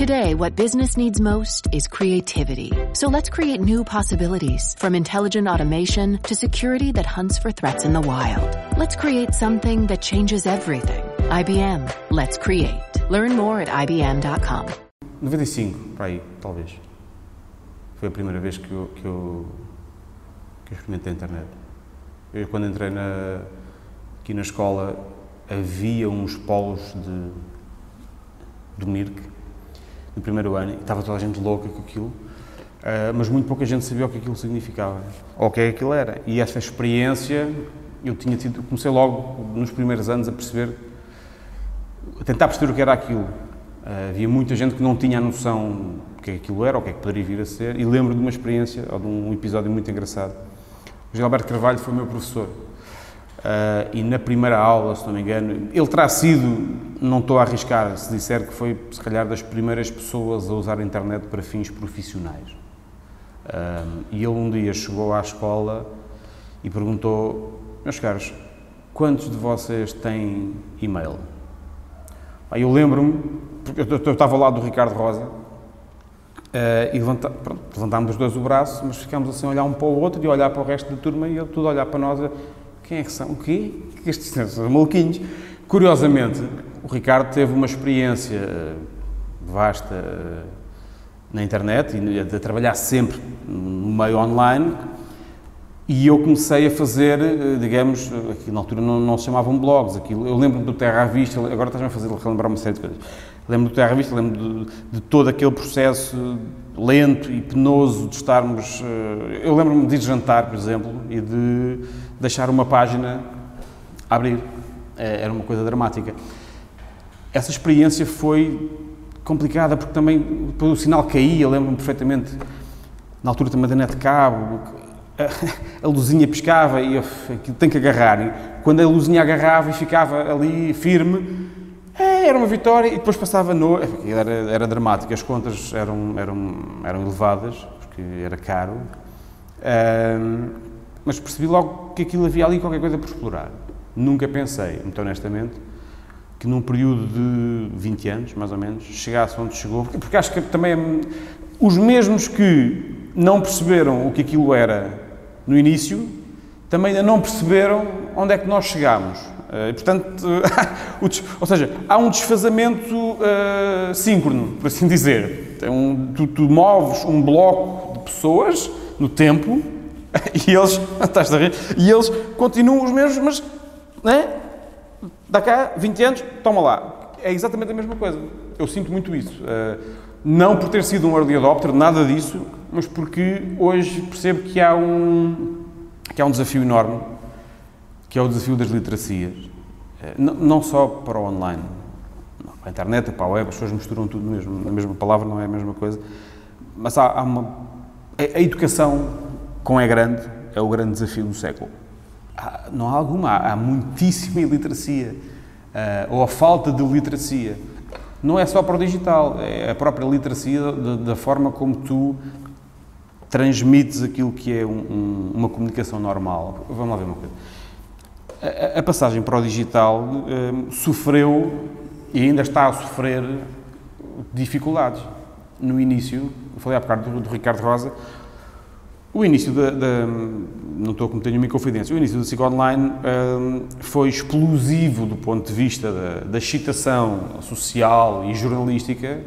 Today, what business needs most is creativity. So let's create new possibilities from intelligent automation to security that hunts for threats in the wild. Let's create something that changes everything. IBM. Let's create. Learn more at IBM.com. 95, para aí, talvez. Foi a primeira vez que eu, que eu, que eu experimentei a internet. Eu, quando entrei na, aqui na escola, havia uns polos de, do MIRC, no primeiro ano, e estava toda a gente louca com aquilo, uh, mas muito pouca gente sabia o que aquilo significava, ou o que é que aquilo era. E essa experiência, eu tinha tido, comecei logo nos primeiros anos a perceber, a tentar perceber o que era aquilo. Uh, havia muita gente que não tinha a noção do que é aquilo era, ou o que é que poderia vir a ser, e lembro de uma experiência, ou de um episódio muito engraçado. O José Alberto Carvalho foi meu professor, Uh, e na primeira aula, se não me engano, ele terá sido, não estou a arriscar se disser que foi, se calhar, das primeiras pessoas a usar a internet para fins profissionais. Uh, e ele um dia chegou à escola e perguntou: Meus caros, quantos de vocês têm e-mail? Aí eu lembro-me, porque eu, estava ao lado do Ricardo Rosa, uh, e levanta, pronto, levantámos os dois o braço, mas ficámos assim a olhar um para o outro e a olhar para o resto da turma e ele tudo a olhar para nós. Quem é que são? O quê? O que estes são? maluquinhos. Curiosamente, o Ricardo teve uma experiência eh, vasta eh, na internet e de trabalhar sempre no meio online e eu comecei a fazer, eh, digamos, aquilo na altura não, não se chamavam blogs, aquilo, eu lembro-me do Terra à Vista, agora estás-me a fazer relembrar uma série de coisas. Lembro do Terra à Vista, lembro de, de todo aquele processo lento e penoso de estarmos... Eu lembro-me de jantar, por exemplo, e de deixar uma página abrir. É, era uma coisa dramática. Essa experiência foi complicada porque também o sinal caía, lembro-me perfeitamente, na altura também da net cabo, a, luzinha piscava e aquilo tem que agarrar. E quando a luzinha agarrava e ficava ali firme, é, era uma vitória e depois passava no. Era, era dramático, as contas eram, eram, eram elevadas, porque era caro. Mas percebi logo que aquilo havia ali qualquer coisa por explorar. Nunca pensei, muito honestamente, que num período de 20 anos, mais ou menos, chegasse onde chegou, porque acho que também é os mesmos que não perceberam o que aquilo era no início, também ainda não perceberam onde é que nós chegámos. Uh, portanto, ou seja, há um desfazamento uh, síncrono, por assim dizer. Um, tu, tu moves um bloco de pessoas no tempo E eles, estás a rir? E eles continuam os mesmos, mas, né? Dá cá 20 anos, toma lá. É exatamente a mesma coisa. Eu sinto muito isso. Uh, não por ter sido um early adopter, nada disso, mas porque hoje percebo que há um, que há um desafio enorme, que é o desafio das literacias. Uh, não só para o online, para a internet, para a web, as pessoas misturam tudo mesmo, na mesma palavra, não é a mesma coisa, mas há, há uma. A, a educação com é grande, é o grande desafio do século. Há, não há alguma, há, há muitíssima iliteracia, uh, ou a falta de literacia. Não é só para o digital, é a própria literacia da, forma como tu transmites aquilo que é um, um, uma comunicação normal. Vamos lá ver uma coisa. A, a passagem para o digital uh, sofreu e ainda está a sofrer dificuldades. No início, falei há bocado do, do Ricardo Rosa, o início da, da, não estou a cometer nenhuma inconfidência, o início da SIC Online um, foi explosivo do ponto de vista da, da excitação social e jornalística,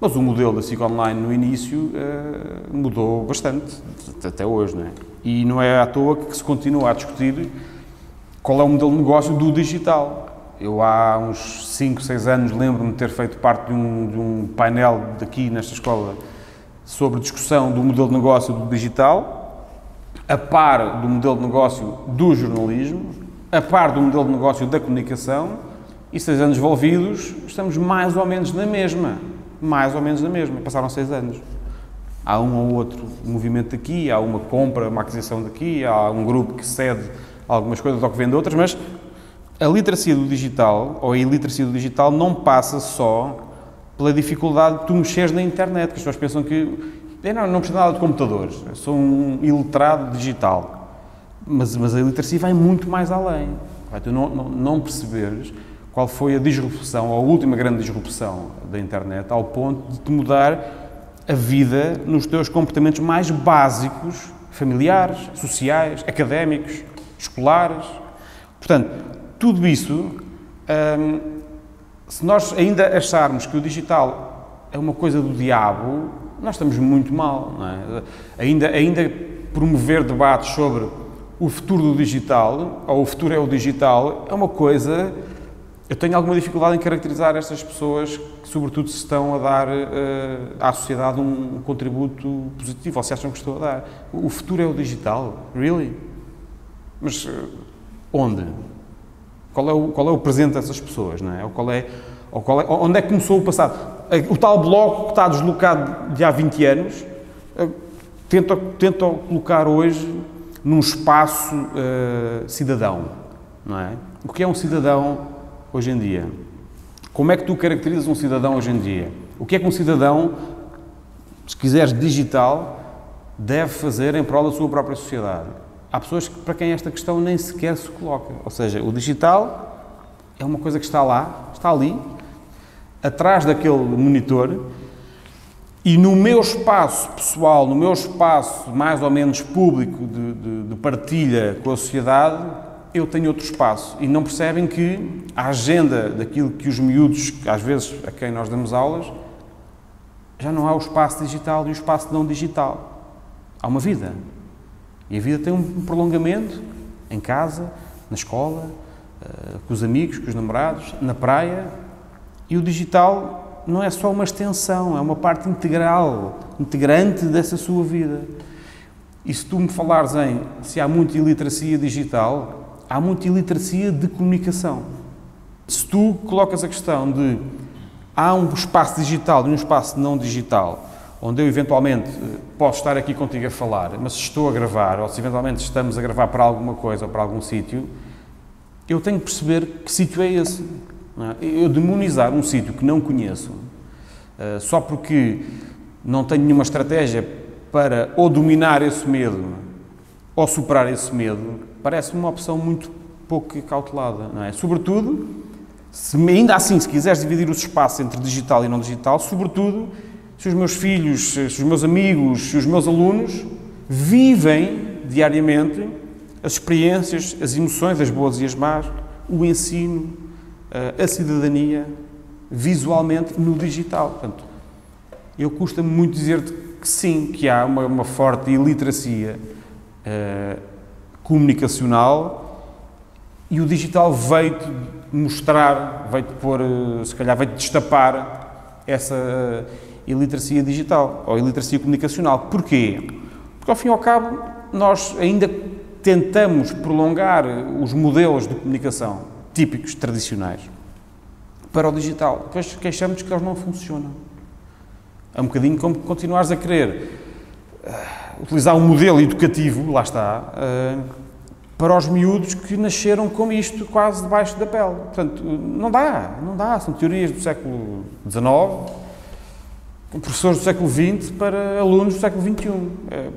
mas o modelo da SIC Online no início uh, mudou bastante, até hoje, não é? E não é à toa que se continua a discutir qual é o modelo de negócio do digital. Eu há uns 5, 6 anos lembro-me de ter feito parte de um, de um painel daqui nesta escola sobre discussão do modelo de negócio do digital, a par do modelo de negócio do jornalismo, a par do modelo de negócio da comunicação, e seis anos envolvidos, estamos mais ou menos na mesma. Mais ou menos na mesma. Passaram seis anos. Há um ou outro movimento aqui, há uma compra, uma aquisição daqui, há um grupo que cede algumas coisas ou que vende outras, mas a literacia do digital, ou a iliteracia do digital, não passa só pela dificuldade de tu mexeres na internet, que as pessoas pensam que eu não, não preciso nada de computadores, eu sou um iletrado digital. Mas, mas a iliteracia vai muito mais além. Vai tu não, não, não perceberes qual foi a disrupção, a última grande disrupção da internet, ao ponto de te mudar a vida nos teus comportamentos mais básicos, familiares, sociais, académicos, escolares. Portanto, tudo isso, hum, se nós ainda acharmos que o digital é uma coisa do diabo, nós estamos muito mal. É? Ainda, ainda promover debates sobre o futuro do digital, ou o futuro é o digital, é uma coisa. Eu tenho alguma dificuldade em caracterizar estas pessoas que, sobretudo, se estão a dar uh, à sociedade um, contributo positivo, ou se acham que estou a dar. O futuro é o digital? Really? Mas uh, onde? Qual é, o, qual é o presente dessas pessoas? Não é? Ou qual é, ou qual é, onde é que começou o passado? O tal bloco que está deslocado de há 20 anos, uh, tenta, tenta colocar hoje num espaço uh, cidadão, não é? O que é um cidadão hoje em dia? Como é que tu caracterizas um cidadão hoje em dia? O que é que um cidadão, se quiseres digital, deve fazer em prol da sua própria sociedade? Há pessoas que, para quem esta questão nem sequer se coloca. Ou seja, o digital é uma coisa que está lá, está ali, atrás daquele monitor, e no meu espaço pessoal, no meu espaço mais ou menos público de, de, de, partilha com a sociedade, eu tenho outro espaço. E não percebem que a agenda daquilo que os miúdos, às vezes a quem nós damos aulas, já não há o espaço digital e o espaço não digital. Há uma vida. E a vida tem um prolongamento em casa, na escola, eh, com os amigos, com os namorados, na praia. E o digital não é só uma extensão, é uma parte integral, integrante dessa sua vida. E se tu me falares em se há muita iliteracia digital, há muita iliteracia de comunicação. Se tu colocas a questão de há um espaço digital e um espaço não digital, onde eu eventualmente eh, posso estar aqui contigo a falar, mas se estou a gravar, ou se eventualmente estamos a gravar para alguma coisa ou para algum sítio, eu tenho que perceber que sítio é esse. É? Eu demonizar um sítio que não conheço, uh, só porque não tenho nenhuma estratégia para ou dominar esse medo ou superar esse medo, parece-me uma opção muito pouco cautelada, é? Sobretudo, se ainda assim, se quiseres dividir os espaços entre digital e não digital, sobretudo se os meus filhos, se os meus amigos, se os meus alunos vivem diariamente as experiências, as emoções, as boas e as más, o ensino, a cidadania visualmente no digital. Portanto, eu custa-me muito dizer-te que sim, que há uma, uma forte iliteracia uh, comunicacional e o digital veio-te mostrar, veio-te pôr, uh, se calhar veio-te destapar essa uh, iliteracia digital ou iliteracia comunicacional. Porquê? Porque ao fim e ao cabo nós ainda tentamos prolongar os modelos de comunicação típicos, tradicionais, para o digital. Depois queixamos que eles não funcionam. É um bocadinho como continuares a querer uh, utilizar um modelo educativo, lá está, uh, para os miúdos que nasceram com isto quase debaixo da pele. Portanto, não dá, não dá. São teorias do século XIX, professores do século XX para alunos do século XXI. Eh,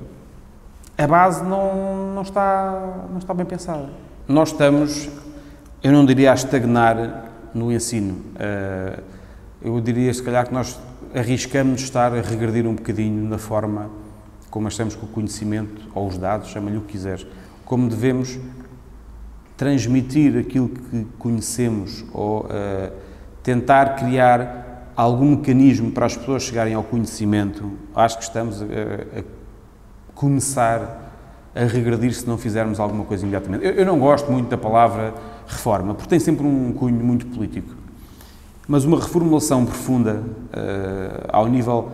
a base não, não, está, não está bem pensada. Nós estamos eu não diria a estagnar no ensino. Eh, eu diria, se calhar, que nós arriscamos estar a regredir um bocadinho na forma como estamos com o conhecimento, ou os dados, chama-lhe o que quiseres, como devemos transmitir aquilo que conhecemos ou uh, tentar criar algum mecanismo para as pessoas chegarem ao conhecimento. Acho que estamos a, a começar a regredir se não fizermos alguma coisa imediatamente. Eu, eu não gosto muito da palavra reforma, porque tem sempre um cunho muito político. Mas uma reformulação profunda uh, ao nível,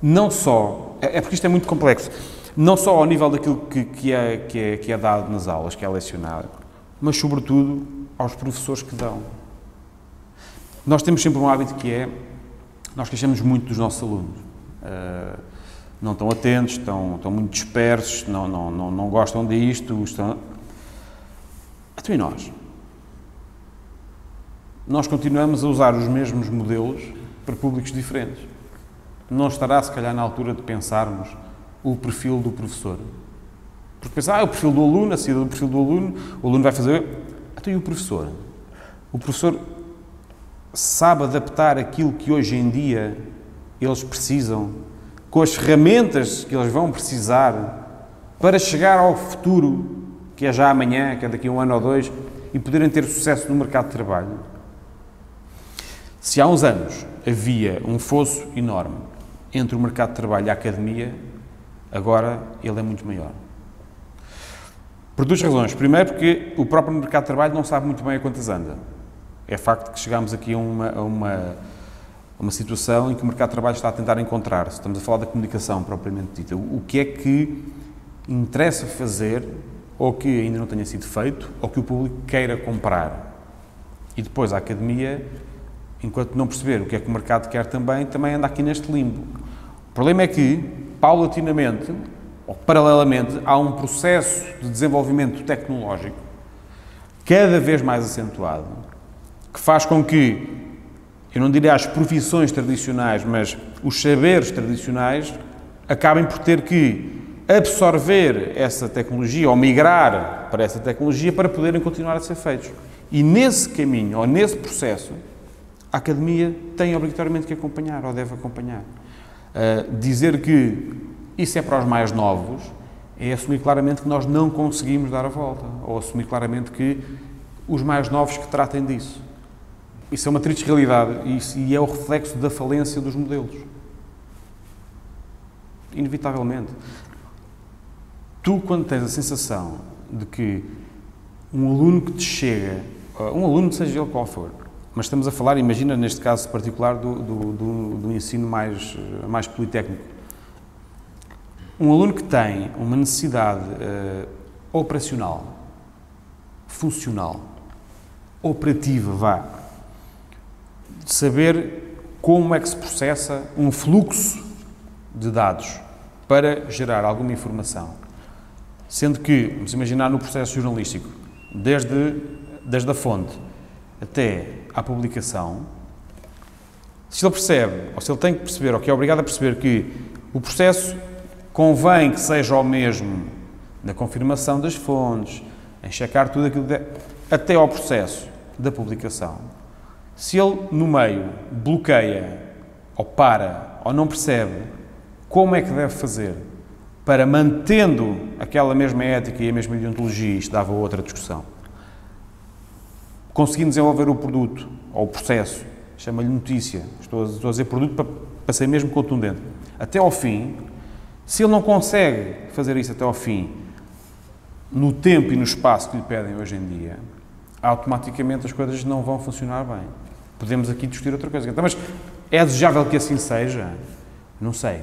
não só, é, é, porque isto é muito complexo, não só ao nível daquilo que, que, é, que, é, que é dado nas aulas, que é lecionado, mas sobretudo aos professores que dão. Nós temos sempre um hábito que é, nós queixamos muito dos nossos alunos. Uh, não estão atentos, estão, estão muito dispersos, não, não, não, não gostam disto, estão... E nós? nós continuamos a usar os mesmos modelos para públicos diferentes. Não estará, se calhar, na altura de pensarmos o perfil do professor. Porque pensar, ah, o perfil do aluno, a saída do perfil do aluno, o aluno vai fazer. Até então, e o professor? O professor sabe adaptar aquilo que hoje em dia eles precisam, com as ferramentas que eles vão precisar para chegar ao futuro, que é já amanhã, que é daqui a um ano ou dois, e poderem ter sucesso no mercado de trabalho. Se há uns anos havia um fosso enorme entre o mercado de trabalho e a academia, agora ele é muito maior. Por duas razões. Primeiro, porque o próprio mercado de trabalho não sabe muito bem a quantas anda. É facto que chegamos aqui a uma, a uma, uma situação em que o mercado de trabalho está a tentar encontrar, se estamos a falar da comunicação propriamente dita, o que é que interessa fazer ou que ainda não tenha sido feito ou que o público queira comprar. E depois a academia, enquanto não perceber o que é que o mercado quer também, também anda aqui neste limbo. O problema é que, paulatinamente, ou paralelamente, há um processo de desenvolvimento tecnológico cada vez mais acentuado que faz com que, eu não diria as profissões tradicionais, mas os saberes tradicionais acabem por ter que absorver essa tecnologia ou migrar para essa tecnologia para poderem continuar a ser feitos. E nesse caminho, ou nesse processo, a academia tem obrigatoriamente que acompanhar, ou deve acompanhar. Uh, dizer que isso é para os mais novos é assumir claramente que nós não conseguimos dar a volta, ou assumir claramente que os mais novos que tratem disso. Isso é uma triste realidade e é o reflexo da falência dos modelos. Inevitavelmente. Tu, quando tens a sensação de que um aluno que te chega, um aluno, seja ele qual for, mas estamos a falar, imagina neste caso particular, do, do, do, do ensino mais, mais politécnico. Um aluno que tem uma necessidade uh, operacional, funcional, operativa, vá, de saber como é que se processa um fluxo de dados para gerar alguma informação. Sendo que, vamos imaginar no processo jornalístico, desde, desde a fonte até à publicação, se ele percebe, ou se ele tem que perceber, ou que é obrigado a perceber que o processo convém que seja o mesmo na confirmação das fontes, em checar tudo aquilo que até ao processo da publicação, se ele, no meio, bloqueia, ou para, ou não percebe como é que deve fazer para, mantendo aquela mesma ética e a mesma ideologia, isto dava outra discussão, conseguir desenvolver o produto, ou o processo, chama-lhe notícia, estou a, estou a dizer produto para, para ser mesmo contundente, até ao fim, se ele não consegue fazer isso até ao fim, no tempo e no espaço que lhe pedem hoje em dia, automaticamente as coisas não vão funcionar bem. Podemos aqui discutir outra coisa. Então, mas é desejável que assim seja? Não sei.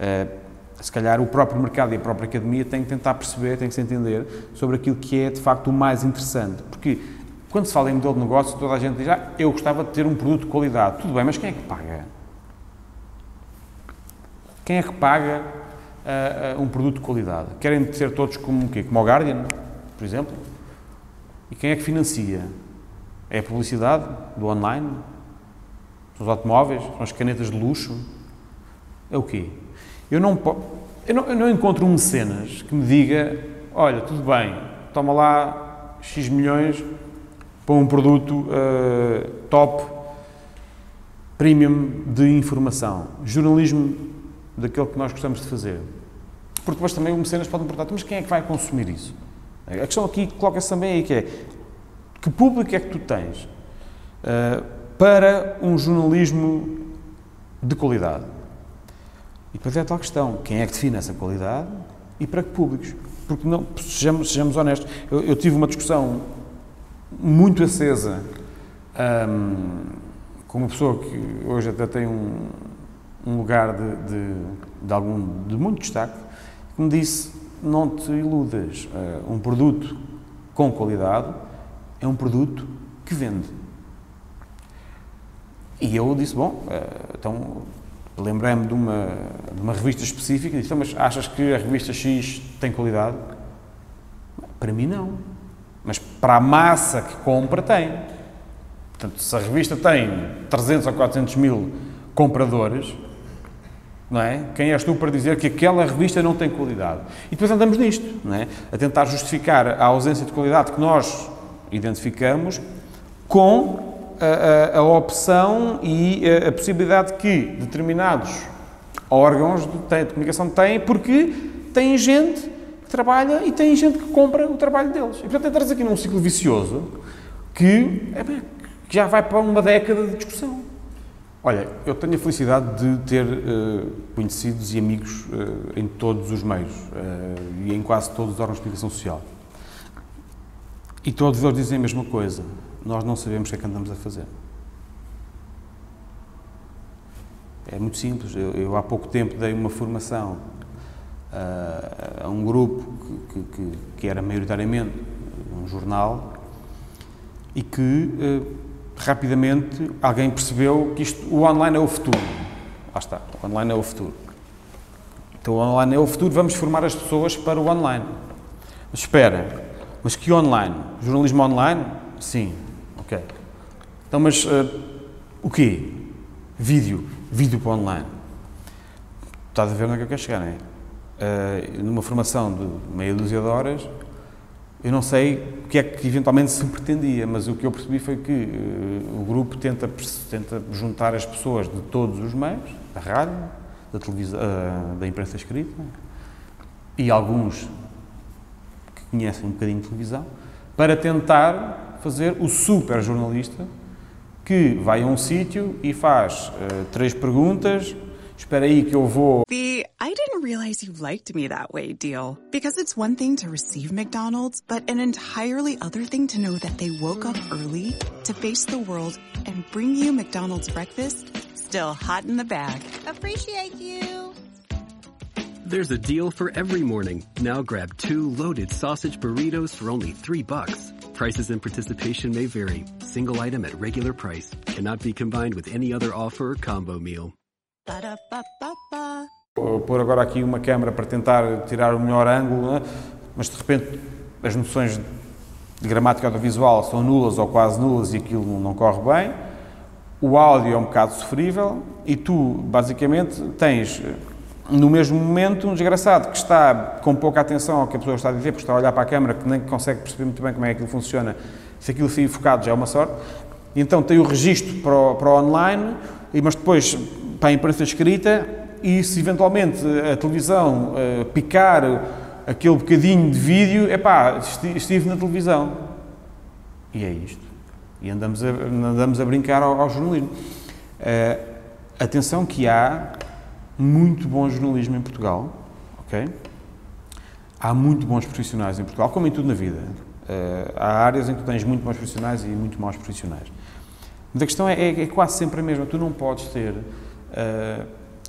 Uh, se calhar o próprio mercado e a própria academia têm que tentar perceber, têm que se entender sobre aquilo que é de facto o mais interessante. Porque quando se fala em modelo de negócio, toda a gente diz: ah, eu gostava de ter um produto de qualidade. Tudo bem, mas quem é que paga? Quem é que paga uh, um produto de qualidade? Querem ser todos como o quê? Como o Guardian, por exemplo? E quem é que financia? É a publicidade do online? São os automóveis? São as canetas de luxo? É o quê? Eu não, eu não, eu não encontro um mecenas que me diga: olha, tudo bem, toma lá X milhões para um produto uh, top, premium de informação. Jornalismo daquele que nós gostamos de fazer. Porque depois também o mecenas pode me perguntar: mas quem é que vai consumir isso? A questão aqui coloca-se também aí que é que público é que tu tens uh, para um jornalismo de qualidade? E depois é a tal questão, quem é que define essa qualidade e para que públicos? Porque, não, sejamos, sejamos honestos, eu, eu tive uma discussão muito acesa um, com uma pessoa que hoje até tem um, um lugar de, de, de, algum, de muito destaque, que me disse não te iludas. Uh, um produto com qualidade é um produto que vende. E eu disse, bom, uh, então lembrei-me de uma, de uma revista específica e disse, então, mas achas que a revista X tem qualidade? Para mim não. Mas para a massa que compra tem. Portanto, se a revista tem 300 ou 400 mil compradores, não é? Quem és tu para dizer que aquela revista não tem qualidade? E depois andamos nisto, não é? A tentar justificar a ausência de qualidade que nós identificamos com a, a, a opção e a, a, possibilidade que determinados órgãos de, de comunicação têm, porque têm gente que trabalha e tem gente que compra o trabalho deles. E, portanto, entras aqui num ciclo vicioso que, é bem, que já vai para uma década de discussão. Olha, eu tenho a felicidade de ter uh, conhecidos e amigos uh, em todos os meios uh, e em quase todos os órgãos de comunicação social. E todos eles dizem a mesma coisa. Nós não sabemos o que é que andamos a fazer. É muito simples. Eu, eu há pouco tempo dei uma formação a um grupo que, que, que, era maioritariamente um jornal e que rapidamente alguém percebeu que isto, o online é o futuro. Lá está, o online é o futuro. Então o online é o futuro, vamos formar as pessoas para o online. Mas espera, mas que online? Jornalismo online? Sim, ok. Então, mas uh, o quê? Vídeo, vídeo para online. Estás a ver onde é que eu quero chegar, não é? Uh, numa formação de meia dúzia de horas, eu não sei o que é que eventualmente se pretendia, mas o que eu percebi foi que uh, o grupo tenta, tenta juntar as pessoas de todos os meios, da rádio, da, televisão, uh, da imprensa escrita, e alguns conhecem um bocadinho de televisão, para tentar fazer o super jornalista que vai a um sítio e faz uh, três perguntas Espera aí que eu vou. The I didn't realize you liked me that way deal. Because it's one thing to receive McDonald's, but an entirely other thing to know that they woke up early to face the world and bring you McDonald's breakfast still hot in the bag. Appreciate you. There's a deal for every morning. Now grab two loaded sausage burritos for only three bucks. Prices and participation may vary. Single item at regular price. Cannot be combined with any other offer or combo meal. Vou pôr agora aqui uma câmera para tentar tirar o melhor ângulo, né? mas de repente as noções de gramática audiovisual são nulas ou quase nulas e aquilo não corre bem. O áudio é um bocado sofrível e tu, basicamente, tens no mesmo momento um desgraçado que está com pouca atenção ao que a pessoa está a dizer, porque está a olhar para a câmera, que nem consegue perceber muito bem como é que aquilo funciona. Se aquilo fica focado já é uma sorte. Então tem o registro para o, para o online, mas depois para a imprensa escrita e se eventualmente a televisão uh, picar aquele bocadinho de vídeo, é pá, estive na televisão. E é isto. E andamos a, andamos a brincar ao, ao jornalismo. Uh, atenção que há muito bom jornalismo em Portugal, ok? Há muito bons profissionais em Portugal, como em tudo na vida. Uh, há áreas em que tu tens muito bons profissionais e muito maus profissionais. Mas a questão é, é, é quase sempre a mesma. Tu não podes ter uh,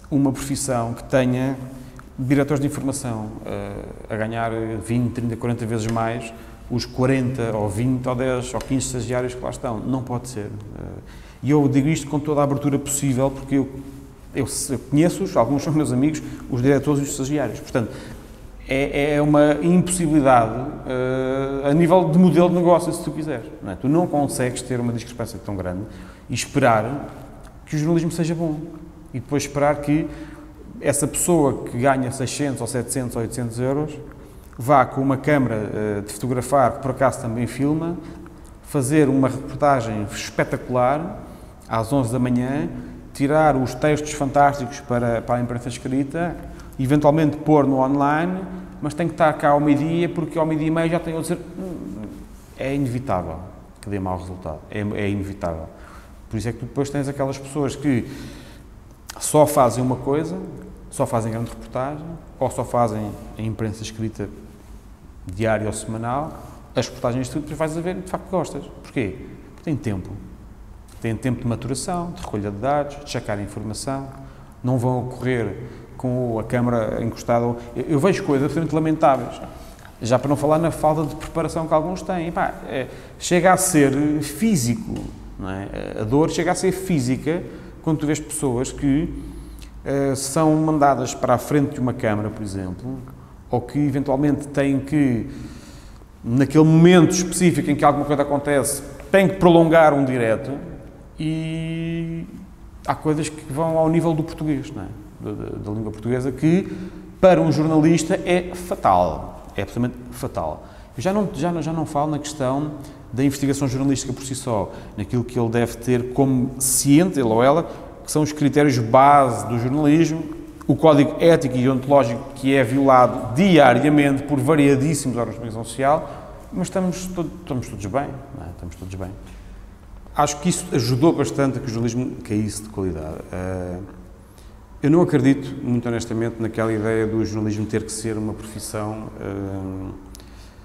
uma profissão que tenha diretores de informação uh, a ganhar 20, 30, 40 vezes mais os 40 ou 20 ou 10 ou 15 estagiários que lá estão. Não pode ser. E eu digo isto com toda a abertura possível, porque eu, eu, eu conheço-os, alguns são meus amigos, os diretores e os estagiários. Portanto, é, é uma impossibilidade uh, a nível de modelo de negócio, se tu quiseres. Não é? Tu não consegues ter uma discrepância tão grande e esperar que o jornalismo seja bom e depois esperar que essa pessoa que ganha 600 ou 700 ou 800 euros vá com uma câmara uh, de fotografar, que por acaso também filma, fazer uma reportagem espetacular às 11 da manhã, tirar os textos fantásticos para, para a imprensa escrita, eventualmente pôr no online, mas tem que estar cá ao meio-dia, porque ao meio-dia e meio já tem outro dizer. É inevitável que dê mau resultado. É, é inevitável. Por isso é que tu depois tens aquelas pessoas que só fazem uma coisa, só fazem grande reportagem, ou só fazem a imprensa escrita diária ou semanal, as reportagens tu depois vais a ver de facto gostas. Porquê? Porque tem tempo. Tem tempo de maturação, de recolha de dados, de checar a informação, não vão ocorrer com a câmara encostada. Eu, vejo coisas absolutamente lamentáveis. Já para não falar na falta de preparação que alguns têm. Pá, é, chega a ser físico. É? A dor chega a ser física quando tu vês pessoas que uh, são mandadas para a frente de uma câmara, por exemplo, ou que eventualmente têm que, naquele momento específico em que alguma coisa acontece, têm que prolongar um direto e há coisas que vão ao nível do português, é? da, da, da língua portuguesa, que para um jornalista é fatal, é absolutamente fatal. Eu já não, já, já não falo na questão da investigação jornalística por si só, naquilo que ele deve ter como ciente, ele ou ela, que são os critérios base do jornalismo, o código ético e ontológico que é violado diariamente por variadíssimos órgãos de comunicação social, mas estamos, estamos todos bem, é? estamos todos bem. Acho que isso ajudou bastante a que o jornalismo caísse de qualidade. Uh, eu não acredito, muito honestamente, naquela ideia do jornalismo ter que ser uma profissão uh,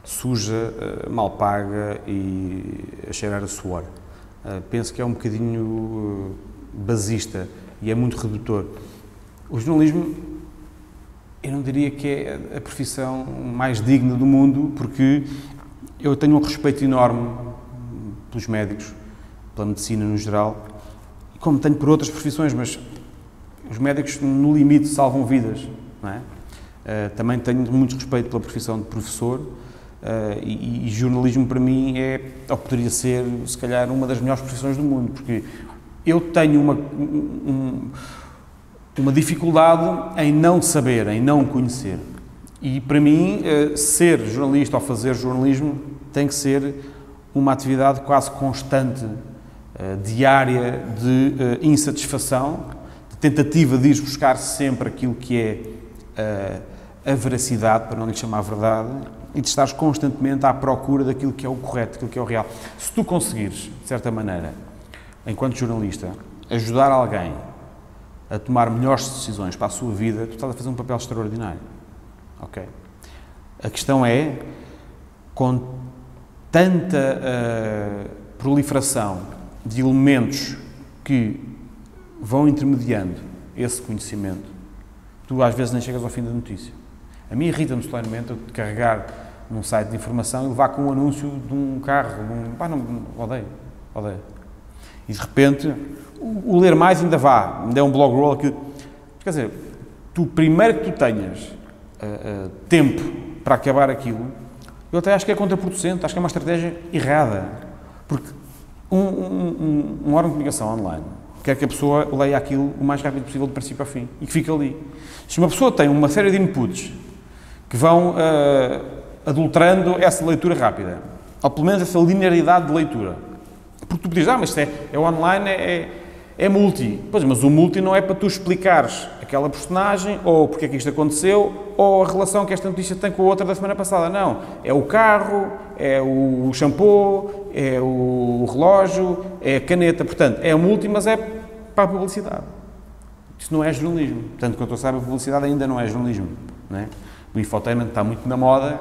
suja, uh, mal paga e a cheirar a suor. Penso que é um bocadinho basista e é muito redutor. O jornalismo, eu não diria que é a profissão mais digna do mundo, porque eu tenho um respeito enorme pelos médicos, pela medicina no geral, como tenho por outras profissões, mas os médicos, no limite, salvam vidas. É? Uh, também tenho muito respeito pela profissão de professor uh, e, e, jornalismo, para mim, é, ou poderia ser, se calhar, uma das melhores profissões do mundo, porque eu tenho uma, um, uma dificuldade em não saber, em não conhecer. E, para mim, uh, ser jornalista ou fazer jornalismo tem que ser uma atividade quase constante, diária, de insatisfação tentativa de ir buscar sempre aquilo que é uh, a veracidade, para não lhe chamar verdade, e de estares constantemente à procura daquilo que é o correto, daquilo que é o real. Se tu conseguires, de certa maneira, enquanto jornalista, ajudar alguém a tomar melhores decisões para a sua vida, tu estás a fazer um papel extraordinário. Ok? A questão é, com tanta uh, proliferação de elementos que vão intermediando esse conhecimento, tu às vezes nem chegas ao fim da notícia. A mim irrita-me solenemente eu carregar num site de informação e levar com um anúncio de um carro, de um... Pá, não, odeio, odeio. E de repente, o, o ler mais ainda vá, ainda é um blog roll que... Quer dizer, tu primeiro que tu tenhas uh, uh, tempo para acabar aquilo, eu até acho que é contraproducente, acho que é uma estratégia errada. Porque um, um, um, órgão de comunicação online quer que a pessoa leia aquilo o mais rápido possível, de princípio a fim, e que fique ali. Se uma pessoa tem uma série de inputs que vão uh, adulterando essa leitura rápida, ou pelo menos essa linearidade de leitura, porque tu podes ah, mas é, é online, é, é, é multi. Pois, mas o multi não é para tu explicares aquela personagem, ou porque é que isto aconteceu, ou a relação que esta notícia tem com a outra da semana passada. Não. É o carro, é o shampoo, é o relógio, é a caneta. Portanto, é multi, mas é para a publicidade. Isso não é jornalismo. Tanto quanto eu saiba, a publicidade ainda não é jornalismo. Não é? O infotainment está muito na moda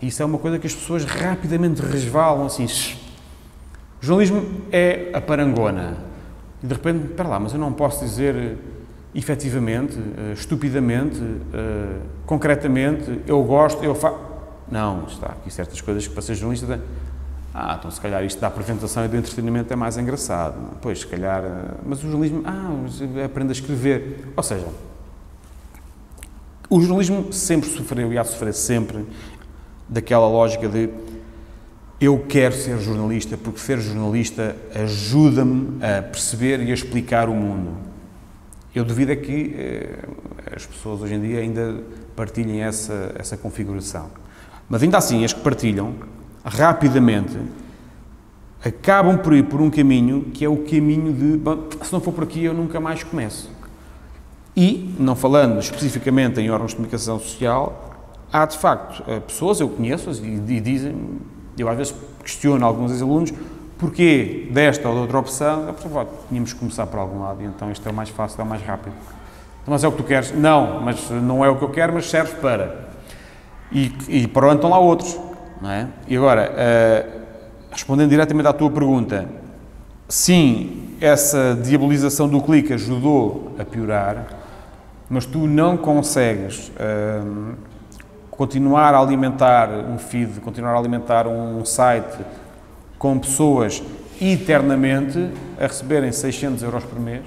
e isso é uma coisa que as pessoas rapidamente resvalam assim. O jornalismo é a parangona. E de repente, espera lá, mas eu não posso dizer efetivamente, uh, estupidamente, uh, concretamente, eu gosto, eu faço. Não, está aqui certas coisas que para ser jornalista. Ah, então se calhar isto da apresentação e do entretenimento é mais engraçado. Pois, se calhar. Uh, mas o jornalismo. Ah, aprende a escrever. Ou seja, o jornalismo sempre sofreu e há de sofrer sempre daquela lógica de eu quero ser jornalista porque ser jornalista ajuda-me a perceber e a explicar o mundo. Eu duvido é que eh, as pessoas hoje em dia ainda partilhem essa, essa configuração. Mas ainda assim, as que partilham, rapidamente, acabam por ir por um caminho que é o caminho de, bom, se não for por aqui eu nunca mais começo. E, não falando especificamente em órgãos de comunicação social, há de facto eh, pessoas, eu conheço-as e, e dizem, eu às vezes questiono alguns ex-alunos, Porquê desta ou da outra opção? Eu pensei, tínhamos que começar por algum lado, então isto é o mais fácil, é o mais rápido. Então, mas é o que tu queres? Não, mas não é o que eu quero, mas serve para. E, e para onde estão lá outros, não é? E agora, uh, respondendo diretamente à tua pergunta, sim, essa diabolização do clique ajudou a piorar, mas tu não consegues uh, continuar a alimentar um feed, continuar a alimentar um site com pessoas eternamente a receberem 600 euros por mês,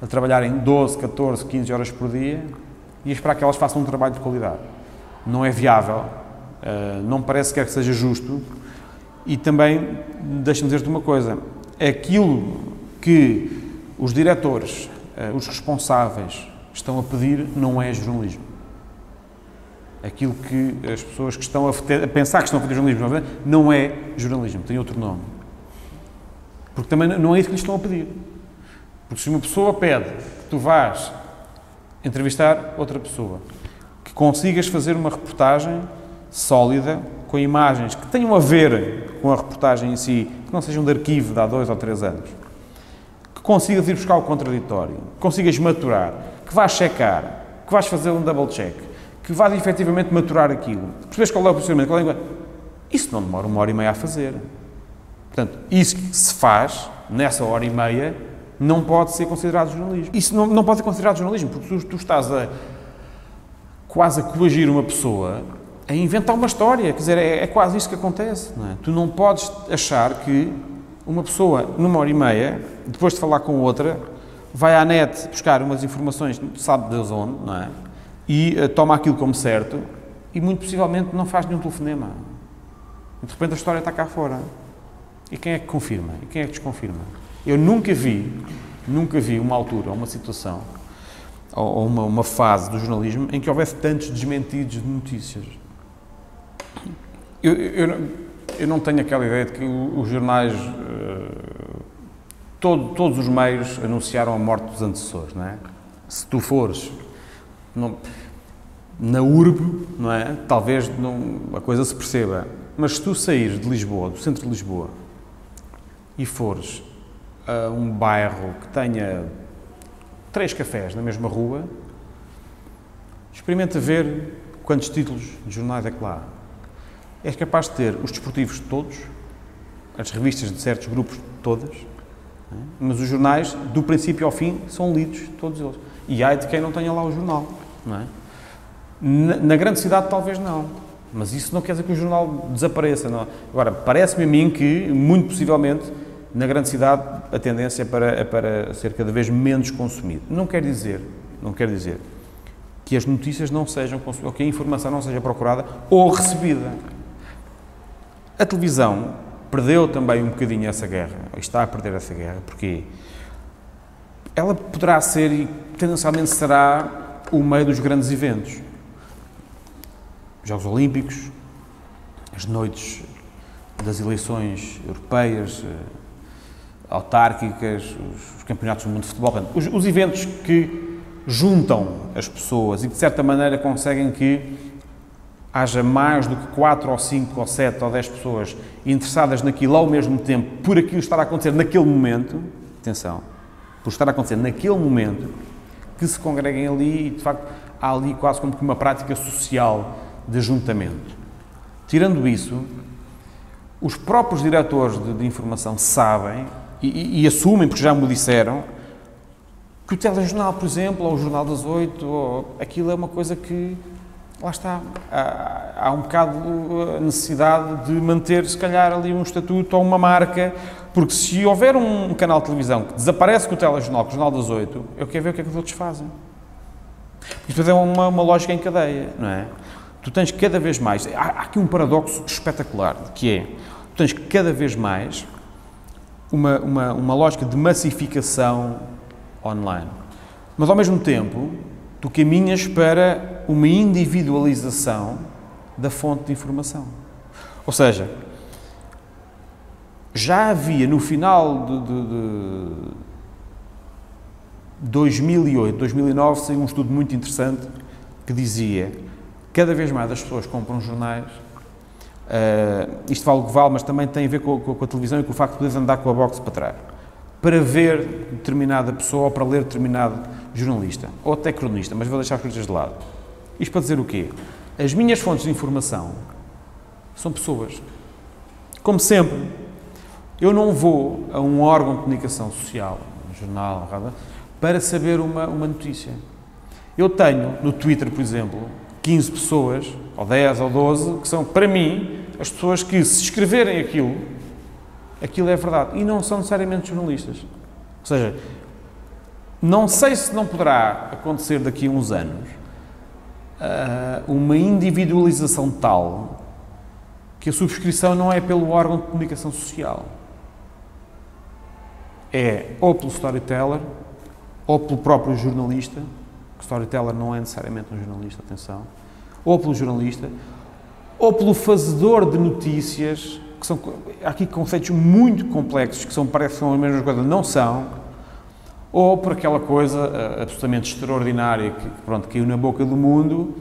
a trabalharem 12, 14, 15 horas por dia e esperar que elas façam um trabalho de qualidade. Não é viável, eh, não parece que seja justo e também, deixa-me dizer-te uma coisa, aquilo que os diretores, eh, os responsáveis estão a pedir não é jornalismo. aquilo que as pessoas que estão a, a pensar que estão a fazer jornalismo não é jornalismo, tem outro nome. Porque também não é isso que lhes estão a pedir. Porque se uma pessoa pede que tu vás entrevistar outra pessoa, que consigas fazer uma reportagem sólida, com imagens que tenham a ver com a reportagem em si, que não sejam de arquivo de há dois ou três anos, que consigas ir buscar o contraditório, que consigas maturar, que vás checar, que vais fazer um double check, que vais efetivamente maturar aquilo, percebes qual é o procedimento, qual é a Isso não demora uma hora e meia a fazer. Portanto, isso que se faz nessa hora e meia não pode ser considerado jornalismo. Isso não, não pode ser considerado jornalismo, porque tu, tu estás a quase a coagir uma pessoa a inventar uma história. Quer dizer, é, é quase isso que acontece. Não é? Tu não podes achar que uma pessoa, numa hora e meia, depois de falar com outra, vai à net buscar umas informações, sabe Deus onde, não é? E uh, toma aquilo como certo e muito possivelmente não faz nenhum telefonema. De repente a história está cá fora. E quem é que confirma? E quem é que desconfirma? Eu nunca vi, nunca vi uma altura, uma situação, ou uma, uma fase do jornalismo em que houvesse tantos desmentidos de notícias. Eu, eu, eu não tenho aquela ideia de que os jornais, uh, todo, todos os meios anunciaram a morte dos antecessores, não é? Se tu fores não, na urbe, não é? Talvez não, a coisa se perceba. Mas se tu saíres de Lisboa, do centro de Lisboa, e fores a um bairro que tenha três cafés na mesma rua, experimenta ver quantos títulos de jornais é que lá há. És capaz de ter os desportivos todos, as revistas de certos grupos todas, é? mas os jornais, do princípio ao fim, são lidos, todos eles. E há de quem não tenha lá o jornal. É? na, na, grande cidade, talvez não. Mas isso não quer dizer que o jornal desapareça. Não. Agora, parece-me a mim que, muito possivelmente, na grande cidade, a tendência é para, é para ser cada vez menos consumido. Não quer dizer, não quer dizer que as notícias não sejam consumidas, ou que a informação não seja procurada ou recebida. A televisão perdeu também um bocadinho essa guerra, está a perder essa guerra, porque ela poderá ser e tendencialmente será o meio dos grandes eventos. Jogos Olímpicos, as noites das eleições europeias, eh, autárquicas, os, campeonatos do mundo de futebol, os, os eventos que juntam as pessoas e que de certa maneira conseguem que haja mais do que 4 ou 5 ou 7 ou 10 pessoas interessadas naquilo ao mesmo tempo, por aquilo estar a acontecer naquele momento, atenção, por estar a acontecer naquele momento, que se congreguem ali e, de facto, há ali quase como que uma prática social de ajuntamento. Tirando isso, os próprios diretores de, de informação sabem e, e, assumem, porque já me disseram, que o telejornal, por exemplo, ou o Jornal das Oito, aquilo é uma coisa que lá está, há, há um bocado a necessidade de manter, se calhar, ali um estatuto ou uma marca, porque se houver um canal de televisão que desaparece com o telejornal, com o Jornal das Oito, eu quero ver o que é que os outros fazem. Isto é uma, uma lógica em cadeia, não é? Tu tens cada vez mais, há, há aqui um paradoxo espetacular, que é, tu tens cada vez mais uma, uma, uma lógica de massificação online. Mas, ao mesmo tempo, tu caminhas para uma individualização da fonte de informação. Ou seja, já havia no final de, de, de 2008, 2009, saiu um estudo muito interessante que dizia cada vez mais as pessoas compram jornais. Uh, isto vale o que vale, mas também tem a ver com, com, com, a televisão e com o facto de poderes andar com a box para trás. Para ver determinada pessoa ou para ler determinado jornalista, ou até cronista, mas vou deixar as coisas de lado. Isto para dizer o quê? As minhas fontes de informação são pessoas. Como sempre, eu não vou a um órgão de comunicação social, um jornal, para saber uma, uma notícia. Eu tenho no Twitter, por exemplo, 15 pessoas, ou 10 ou 12, que são, para mim, as pessoas que, se escreverem aquilo, aquilo é verdade. E não são necessariamente jornalistas. Ou seja, não sei se não poderá acontecer daqui a uns anos uh, uma individualização tal que a subscrição não é pelo órgão de comunicação social. É ou pelo storyteller ou pelo próprio jornalista, que storyteller não é necessariamente um jornalista, atenção, ou pelo jornalista, ou pelo fazedor de notícias, que são há aqui conceitos muito complexos, que são, parecem são a mesma coisa, não são, ou por aquela coisa uh, absolutamente extraordinária que, que, pronto, caiu na boca do mundo,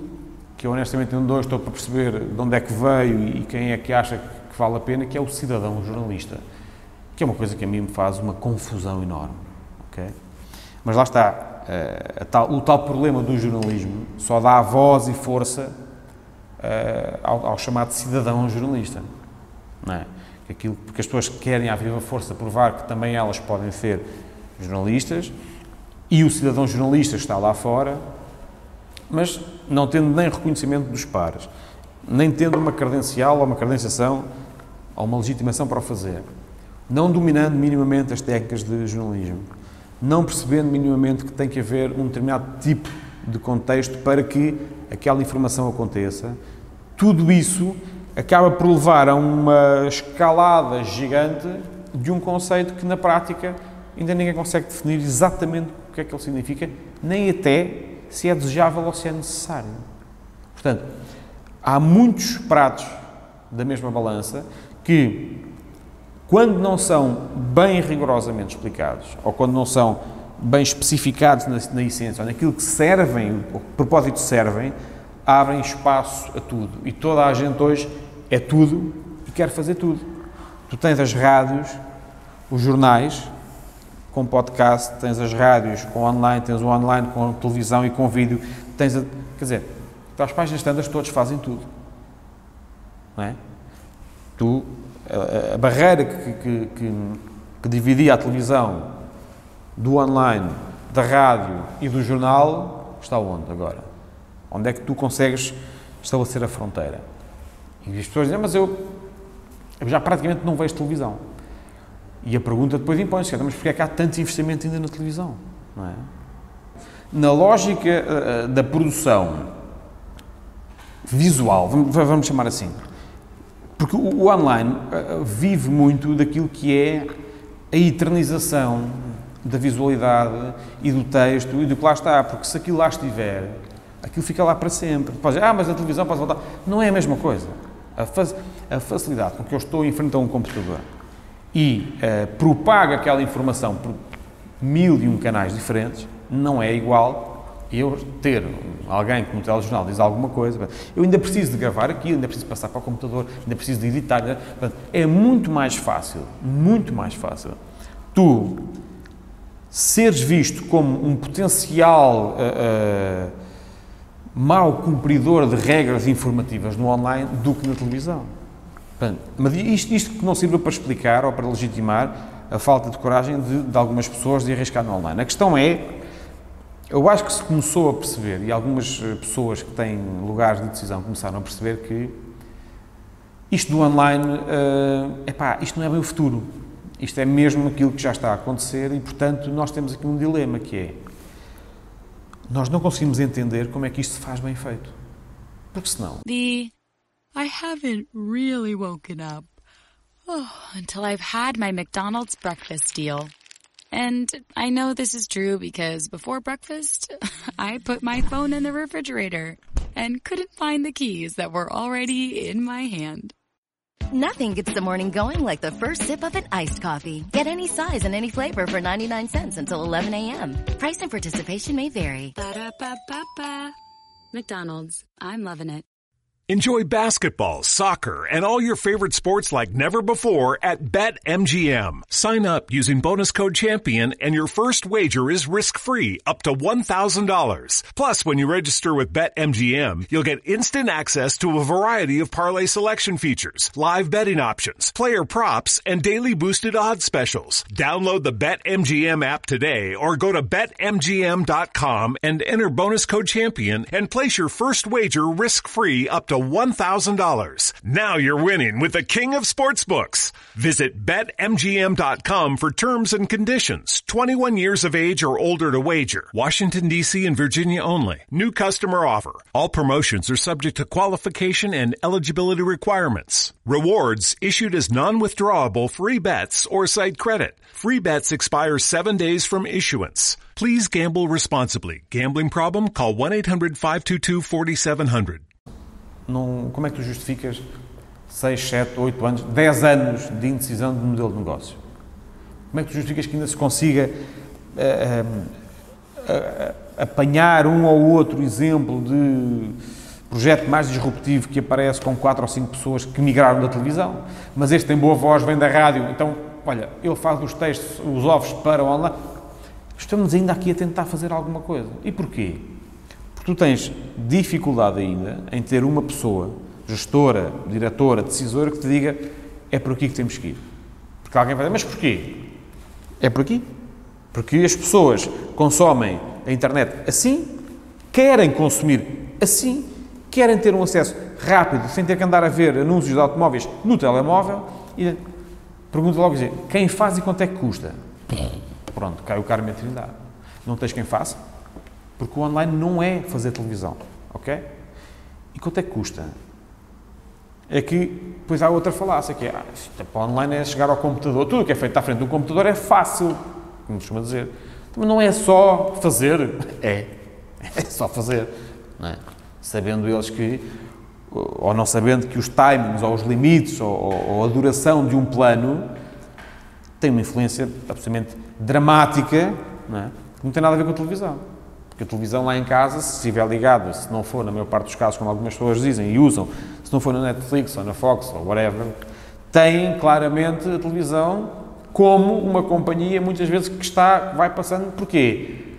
que eu honestamente não estou para perceber de onde é que veio e quem é que acha que vale a pena, que é o cidadão jornalista, que é uma coisa que a mim me faz uma confusão enorme, ok? Mas lá está, uh, tal, o tal problema do jornalismo só dá voz e força ao, ao, chamado cidadão jornalista. Não é? Aquilo, porque as pessoas querem à viva força provar que também elas podem ser jornalistas e o cidadão jornalista está lá fora, mas não tendo nem reconhecimento dos pares, nem tendo uma credencial ou uma credenciação ou uma legitimação para o fazer, não dominando minimamente as técnicas de jornalismo não percebendo minimamente que tem que haver um determinado tipo de contexto para que aquela informação aconteça. Tudo isso acaba por levar a uma escalada gigante de um conceito que, na prática, ainda ninguém consegue definir exatamente o que é que ele significa, nem até se é desejável ou se é necessário. Portanto, há muitos pratos da mesma balança que quando não são bem rigorosamente explicados, ou quando não são bem especificados na, na essência, ou naquilo que servem, o propósito servem, abrem espaço a tudo. E toda a gente hoje é tudo e quer fazer tudo. Tu tens as rádios, os jornais, com podcast, tens as rádios com online, tens o online com televisão e com vídeo, tens a, quer dizer, as páginas standards todos fazem tudo. Não é? Tu a, barreira que, que, que, que dividia a televisão do online, da rádio e do jornal está onde agora? Onde é que tu consegues estabelecer a fronteira? E as pessoas dizem, mas eu, eu já praticamente não vejo televisão. E a pergunta depois impõe-se, mas porquê é que há tanto investimento ainda na televisão? Não é? Na lógica uh, da produção visual, vamos, vamos chamar assim, porque o, online uh, vive muito daquilo que é a eternização da visualidade e do texto e do que lá está, porque se aquilo lá estiver, aquilo fica lá para sempre. Pode dizer, ah, mas a televisão pode voltar. Não é a mesma coisa. A, a facilidade com que eu estou em frente a um computador e uh, propago aquela informação por mil e um canais diferentes, não é igual eu ter alguém que no telejornal diz alguma coisa, eu ainda preciso de gravar aquilo, ainda preciso passar para o computador, ainda preciso de editar. é muito mais fácil, muito mais fácil, tu seres visto como um potencial uh, uh, mau cumpridor de regras informativas no online do que na televisão. Mas isto, isto que não sirva para explicar ou para legitimar a falta de coragem de, de algumas pessoas de arriscar no online. A questão é eu acho que se começou a perceber, e algumas eh, pessoas que têm lugares de decisão começaram a perceber que isto do online, uh, epá, isto não é bem o futuro. Isto é mesmo aquilo que já está a acontecer e, portanto, nós temos aqui um dilema que é nós não conseguimos entender como é que isto se faz bem feito. Porque senão... The I haven't really woken up oh, until I've had my McDonald's breakfast deal. And I know this is true because before breakfast, I put my phone in the refrigerator and couldn't find the keys that were already in my hand. Nothing gets the morning going like the first sip of an iced coffee. Get any size and any flavor for 99 cents until 11 a.m. Price and participation may vary. Ba-da-ba-ba-ba. McDonald's. I'm loving it. Enjoy basketball, soccer, and all your favorite sports like never before at BetMGM. Sign up using bonus code CHAMPION and your first wager is risk-free up to $1,000. Plus, when you register with BetMGM, you'll get instant access to a variety of parlay selection features, live betting options, player props, and daily boosted odds specials. Download the BetMGM app today or go to BetMGM.com and enter bonus code CHAMPION and place your first wager risk-free up to $1,000. Now you're winning with the king of sportsbooks. Visit betmgm.com for terms and conditions. 21 years of age or older to wager. Washington DC and Virginia only. New customer offer. All promotions are subject to qualification and eligibility requirements. Rewards issued as non-withdrawable free bets or site credit. Free bets expire seven days from issuance. Please gamble responsibly. Gambling problem? Call 1-800-522-4700. Não, como é que tu justificas 6, 7, 8 anos, 10 anos de indecisão de modelo de negócio? Como é que tu justificas que ainda se consiga uh, uh, apanhar um ou outro exemplo de projeto mais disruptivo que aparece com 4 ou 5 pessoas que migraram da televisão, mas este tem boa voz, vem da rádio, então, olha, ele faz os textos, os ovos para online. Estamos ainda aqui a tentar fazer alguma coisa. E porquê? Porque tu tens dificuldade ainda em ter uma pessoa, gestora, diretora, decisora, que te diga é por aqui que temos que ir. Porque alguém vai dizer, mas porquê? É por aqui. Porque as pessoas consomem a internet assim, querem consumir assim, querem ter um acesso rápido, sem ter que andar a ver anúncios de automóveis no telemóvel e pergunta logo quem faz e quanto é que custa? Pronto, cai o Carmo Trindade. Não tens quem faça? Porque o online não é fazer televisão, ok? E quanto é que custa? É que depois há outra falácia, que é, ah, é para online é chegar ao computador, tudo o que é feito à frente do computador é fácil, como costuma dizer. Mas não é só fazer, é, é só fazer, é? Sabendo eles que, ou não sabendo que os timings, ou os limites, ou, ou a duração de um plano tem uma influência absolutamente dramática, não é? que não tem nada a ver com a televisão. Porque a televisão lá em casa, se estiver ligado, se não for, na maior parte dos casos, como algumas pessoas dizem e usam, se não for na Netflix ou na Fox ou whatever, tem claramente a televisão como uma companhia, muitas vezes, que está, vai passando. Porquê?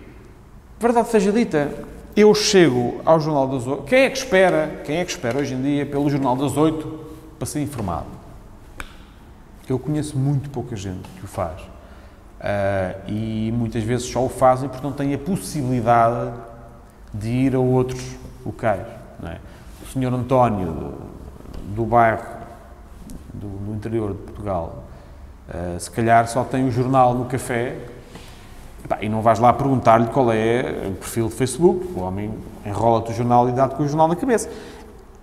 Verdade seja dita, eu chego ao Jornal das Oito. Quem é que espera, quem é que espera hoje em dia pelo Jornal das Oito para ser informado? Eu conheço muito pouca gente que o faz. Uh, e muitas vezes só o fazem porque não têm a possibilidade de ir a outros locais. É? O senhor António, do, do bairro do, do, interior de Portugal, uh, se calhar só tem o jornal no café e não vais lá perguntar-lhe qual é o perfil de Facebook. O homem enrola-te o jornal e dá-te com o jornal na cabeça.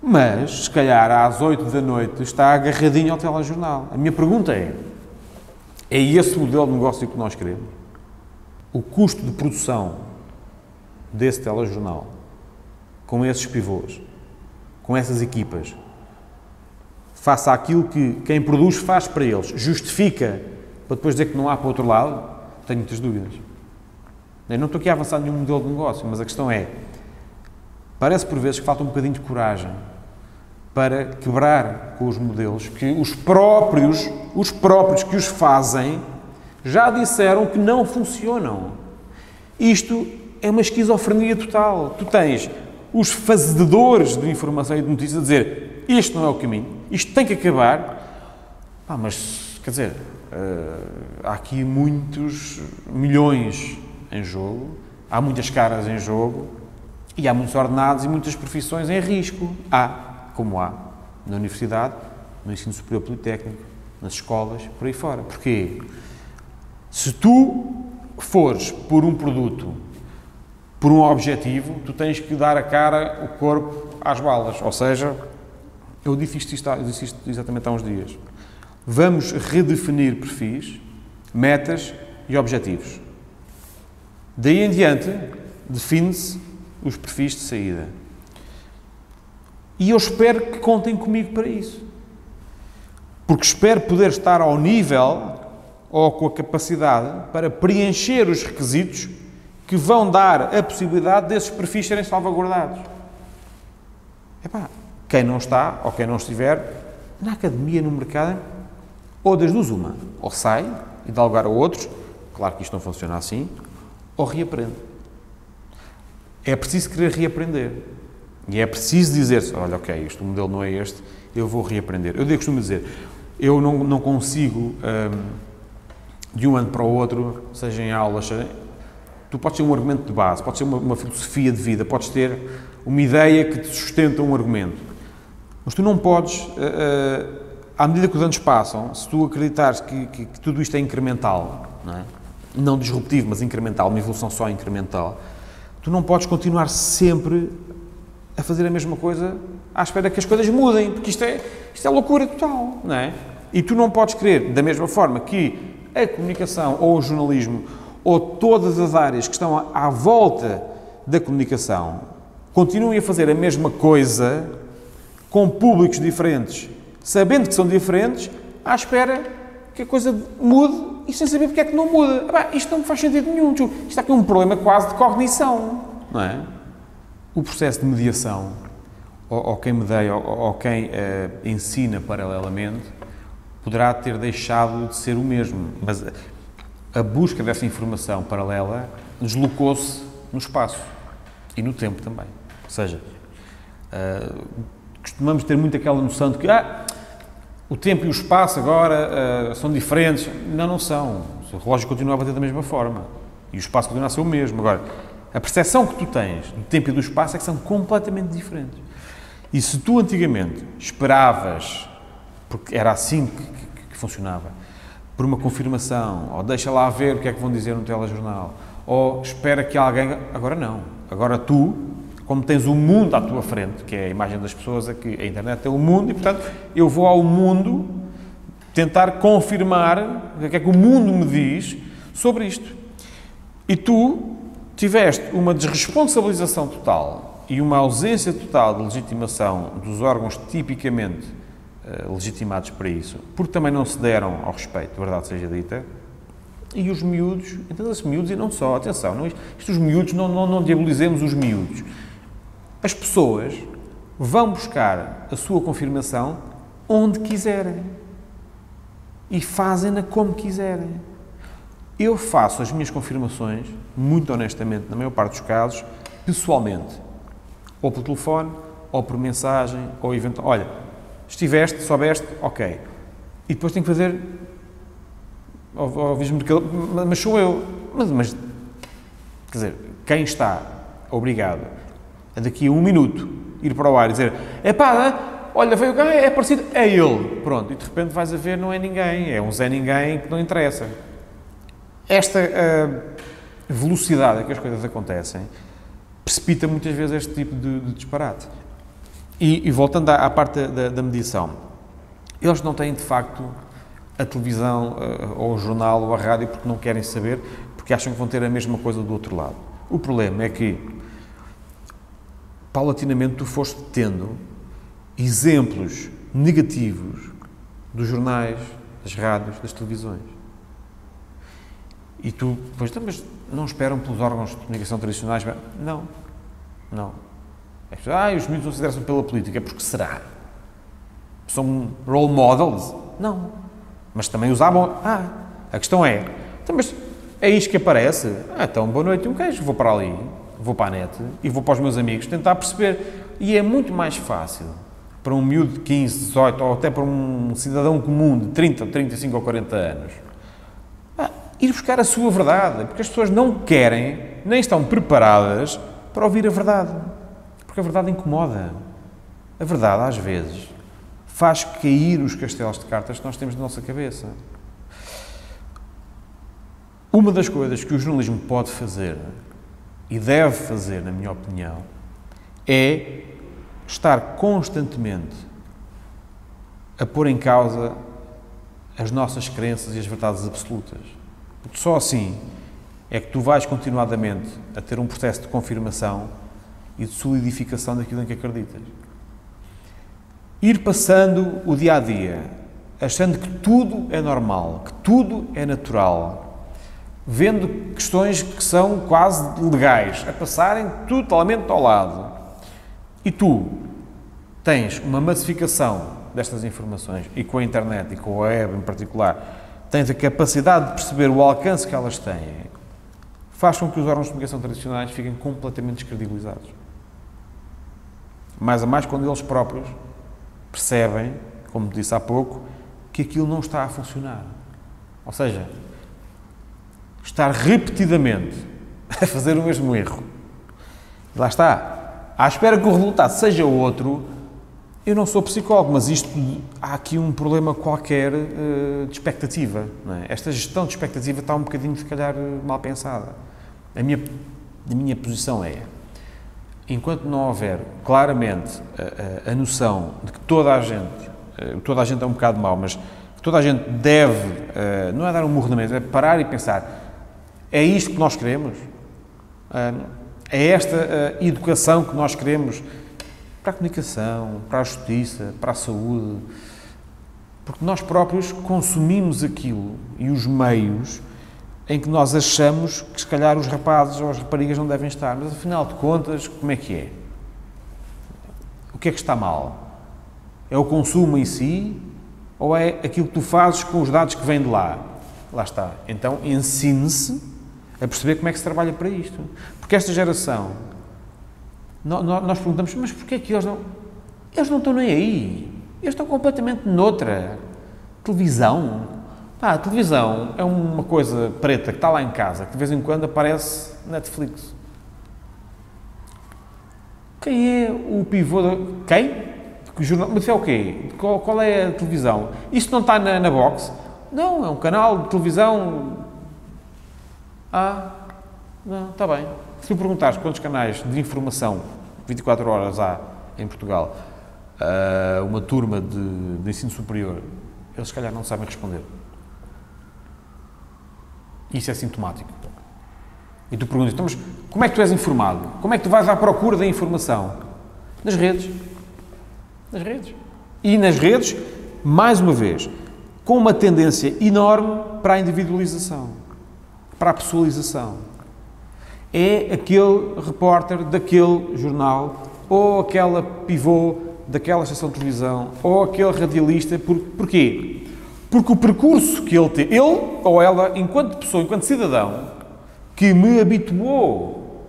Mas, se calhar, às 8 da noite está agarradinho ao telejornal. A minha pergunta é: é esse o modelo de negócio que nós queremos? O custo de produção desse telejornal, com esses pivôs, com essas equipas, faça aquilo que quem produz faz para eles, justifica para depois dizer que não há para o outro lado? Tenho muitas dúvidas. Eu não estou aqui a avançar nenhum modelo de negócio, mas a questão é: parece por vezes que falta um bocadinho de coragem para quebrar com os modelos que os próprios, os próprios que os fazem, já disseram que não funcionam. Isto é uma esquizofrenia total. Tu tens os fazedores de informação e de notícias a dizer isto não é o caminho, isto tem que acabar. Ah, mas, quer dizer, uh, há aqui muitos milhões em jogo, há muitas caras em jogo e há muitos ordenados e muitas profissões em risco. Há como há na universidade, no ensino superior politécnico, nas escolas, por aí fora. Porquê? Se tu fores por um produto, por um objetivo, tu tens que dar a cara, o corpo às balas. Ou seja, eu disse isto, eu disse isto exatamente há uns dias. Vamos redefinir perfis, metas e objetivos. Daí em diante, define-se os perfis de saída. E eu espero que contem comigo para isso. Porque espero poder estar ao nível ou com a capacidade para preencher os requisitos que vão dar a possibilidade desses perfis serem salvaguardados. Epá, quem não está ou quem não estiver na academia, no mercado, ou das duas uma, ou sai e dá lugar a outros, claro que isto não funciona assim, ou reaprende. É preciso querer reaprender. E é preciso dizer-se, olha, ok, este modelo não é este, eu vou reaprender. Eu costumo dizer, eu não, não consigo, um, de um ano para o outro, seja em aulas, seja, tu podes ter um argumento de base, podes ter uma, uma, filosofia de vida, podes ter uma ideia que te sustenta um argumento. Mas tu não podes, uh, à medida que os anos passam, se tu acreditares que, que, que tudo isto é incremental, não, é? não disruptivo, mas incremental, uma evolução só incremental, tu não podes continuar sempre a fazer a mesma coisa à espera que as coisas mudem, porque isto é, isto é loucura total, não é? E tu não podes querer, da mesma forma que a comunicação ou o jornalismo ou todas as áreas que estão à volta da comunicação continuem a fazer a mesma coisa com públicos diferentes, sabendo que são diferentes, à espera que a coisa mude e sem saber porque é que não muda. Ah, isto não me faz sentido nenhum. Isto está aqui um problema quase de cognição, não é? O processo de mediação, ou, ou quem medeia, ou, ou quem uh, ensina paralelamente, poderá ter deixado de ser o mesmo. Mas a busca dessa informação paralela deslocou-se no espaço e no tempo também. Ou seja, uh, costumamos ter muito aquela noção de que ah, o tempo e o espaço agora uh, são diferentes. Não, não são. O relógio continua a bater da mesma forma. E o espaço continua a ser o mesmo. Agora, a percepção que tu tens do tempo e do espaço é que são completamente diferentes. E se tu antigamente esperavas, porque era assim que, que, que funcionava, por uma confirmação, ou deixa lá ver o que é que vão dizer no telejornal, ou espera que alguém. Agora não. Agora tu como tens o mundo à tua frente, que é a imagem das pessoas, é que a internet é o mundo, e portanto eu vou ao mundo tentar confirmar o que é que o mundo me diz sobre isto. E tu tiveste uma desresponsabilização total e uma ausência total de legitimação dos órgãos tipicamente uh, legitimados para isso, porque também não se deram ao respeito, verdade seja dita, e os miúdos, entenda-se miúdos e não só, atenção, não, isto, isto os miúdos, não, não, não diabolizemos os miúdos. As pessoas vão buscar a sua confirmação onde quiserem e fazem-na como quiserem. Eu faço as minhas confirmações, muito honestamente, na maior parte dos casos, pessoalmente. Ou por telefone, ou por mensagem, ou eventual. Olha, estiveste, soubeste, ok. E depois tenho que fazer. Ouvis-me mas sou eu. Mas, mas, quer dizer, quem está obrigado a daqui a um minuto ir para o ar e dizer: é pá, olha, veio gajo, é parecido, é ele. Pronto, e de repente vais a ver, não é ninguém, é um Zé Ninguém que não interessa. Esta uh, velocidade a que as coisas acontecem precipita muitas vezes este tipo de, de disparate. E, e, voltando à, à parte da, da, mediação, eles não têm de facto a televisão, uh, ou o jornal, ou a rádio, porque não querem saber, porque acham que vão ter a mesma coisa do outro lado. O problema é que paulatinamente tu foste tendo exemplos negativos dos jornais, das rádios, das televisões. E tu, pois, então, mas não esperam pelos órgãos de comunicação tradicionais? Não, não. É ah, os miúdos não se interessam pela política, porque será? São role models? Não. Mas também usavam. Ah, a questão é, então, mas é isto que aparece? Ah, então, boa noite, um queijo, vou para ali vou para a net e vou para os meus amigos tentar perceber. E é muito mais fácil para um miúdo de 15, 18 ou até para um cidadão comum de 30, 35 ou 40 anos ah, ir buscar a sua verdade, porque as pessoas não querem nem estão preparadas para ouvir a verdade, porque a verdade incomoda. A verdade, às vezes, faz cair os castelos de cartas que nós temos na nossa cabeça. Uma das coisas que o jornalismo pode fazer e deve fazer, na minha opinião, é estar constantemente a pôr em causa as nossas crenças e as verdades absolutas. Porque só assim é que tu vais continuadamente a ter um processo de confirmação e de solidificação daquilo em que acreditas. Ir passando o dia a dia, achando que tudo é normal, que tudo é natural, vendo questões que são quase legais, a passarem totalmente ao lado. E tu tens uma massificação destas informações, e com a internet e com a web em particular, tens a capacidade de perceber o alcance que elas têm, faz com que os órgãos de comunicação tradicionais fiquem completamente descredibilizados. Mais a mais quando eles próprios percebem, como disse há pouco, que aquilo não está a funcionar. Ou seja, estar repetidamente a fazer o mesmo erro. E lá está. À espera que o resultado seja outro, eu não sou psicólogo, mas isto há aqui um problema qualquer uh, de expectativa. É? Esta gestão de expectativa está um bocadinho, se calhar, mal pensada. A minha, a minha posição é: enquanto não houver claramente a, a, a noção de que toda a gente, uh, toda a gente é um bocado mau, mas que toda a gente deve, não é dar um murro na mesa, é parar e pensar é isto que nós queremos? É esta educação que nós queremos para a comunicação, para a justiça, para a saúde, porque nós próprios consumimos aquilo e os meios em que nós achamos que se calhar os rapazes ou as raparigas não devem estar, mas afinal de contas, como é que é? O que é que está mal? É o consumo em si ou é aquilo que tu fazes com os dados que vêm de lá? Lá está. Então ensine-se a perceber como é que se trabalha para isto. Porque esta geração, nós perguntamos, mas porquê é que eles não. Eles não estão nem aí. Eles estão completamente noutra. Televisão. Ah, a televisão é uma coisa preta que está lá em casa, que de vez em quando aparece Netflix. Quem é o pivô da... Quem? Jornal... Mas é o quê? Qual, qual, é a televisão? Isto não está na, na box? Não, é um canal de televisão. Ah, não, está bem. Se tu perguntares quantos canais de informação 24 horas há em Portugal, uh, uma turma de, de ensino superior, eles se calhar não sabem responder. Isso é sintomático. E tu perguntas, então, mas como é que tu és informado? Como é que tu vais à procura da informação? Nas redes. Nas redes. E nas redes, mais uma vez, com uma tendência enorme para a individualização, para a pessoalização. É aquele repórter daquele jornal, ou aquela pivô daquela estação de televisão, ou aquele radialista. Por, porquê? Porque o percurso que ele tem, ele ou ela, enquanto pessoa, enquanto cidadão, que me habituou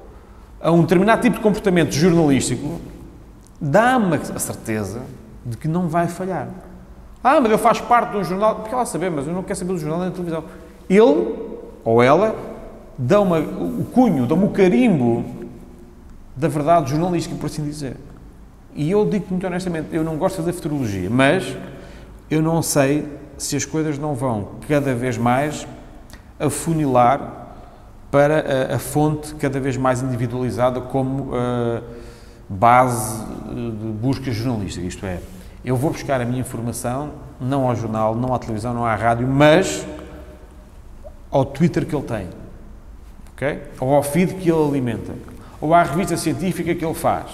a um determinado tipo de comportamento jornalístico, dá-me a certeza de que não vai falhar. Ah, mas eu faço parte de um jornal. Porque ela saber, mas eu não quero saber do jornal nem da televisão. Ele ou ela uma, o cunho, dá-me o carimbo da verdade jornalística, por assim dizer. E eu digo muito honestamente, eu não gosto fazer futurologia, mas eu não sei se as coisas não vão cada vez mais afunilar para a, a fonte cada vez mais individualizada como uh, base de busca jornalística. Isto é, eu vou buscar a minha informação não ao jornal, não à televisão, não à rádio, mas ao Twitter que ele tem, ok? Ou ao feed que ele alimenta, ou à revista científica que ele faz,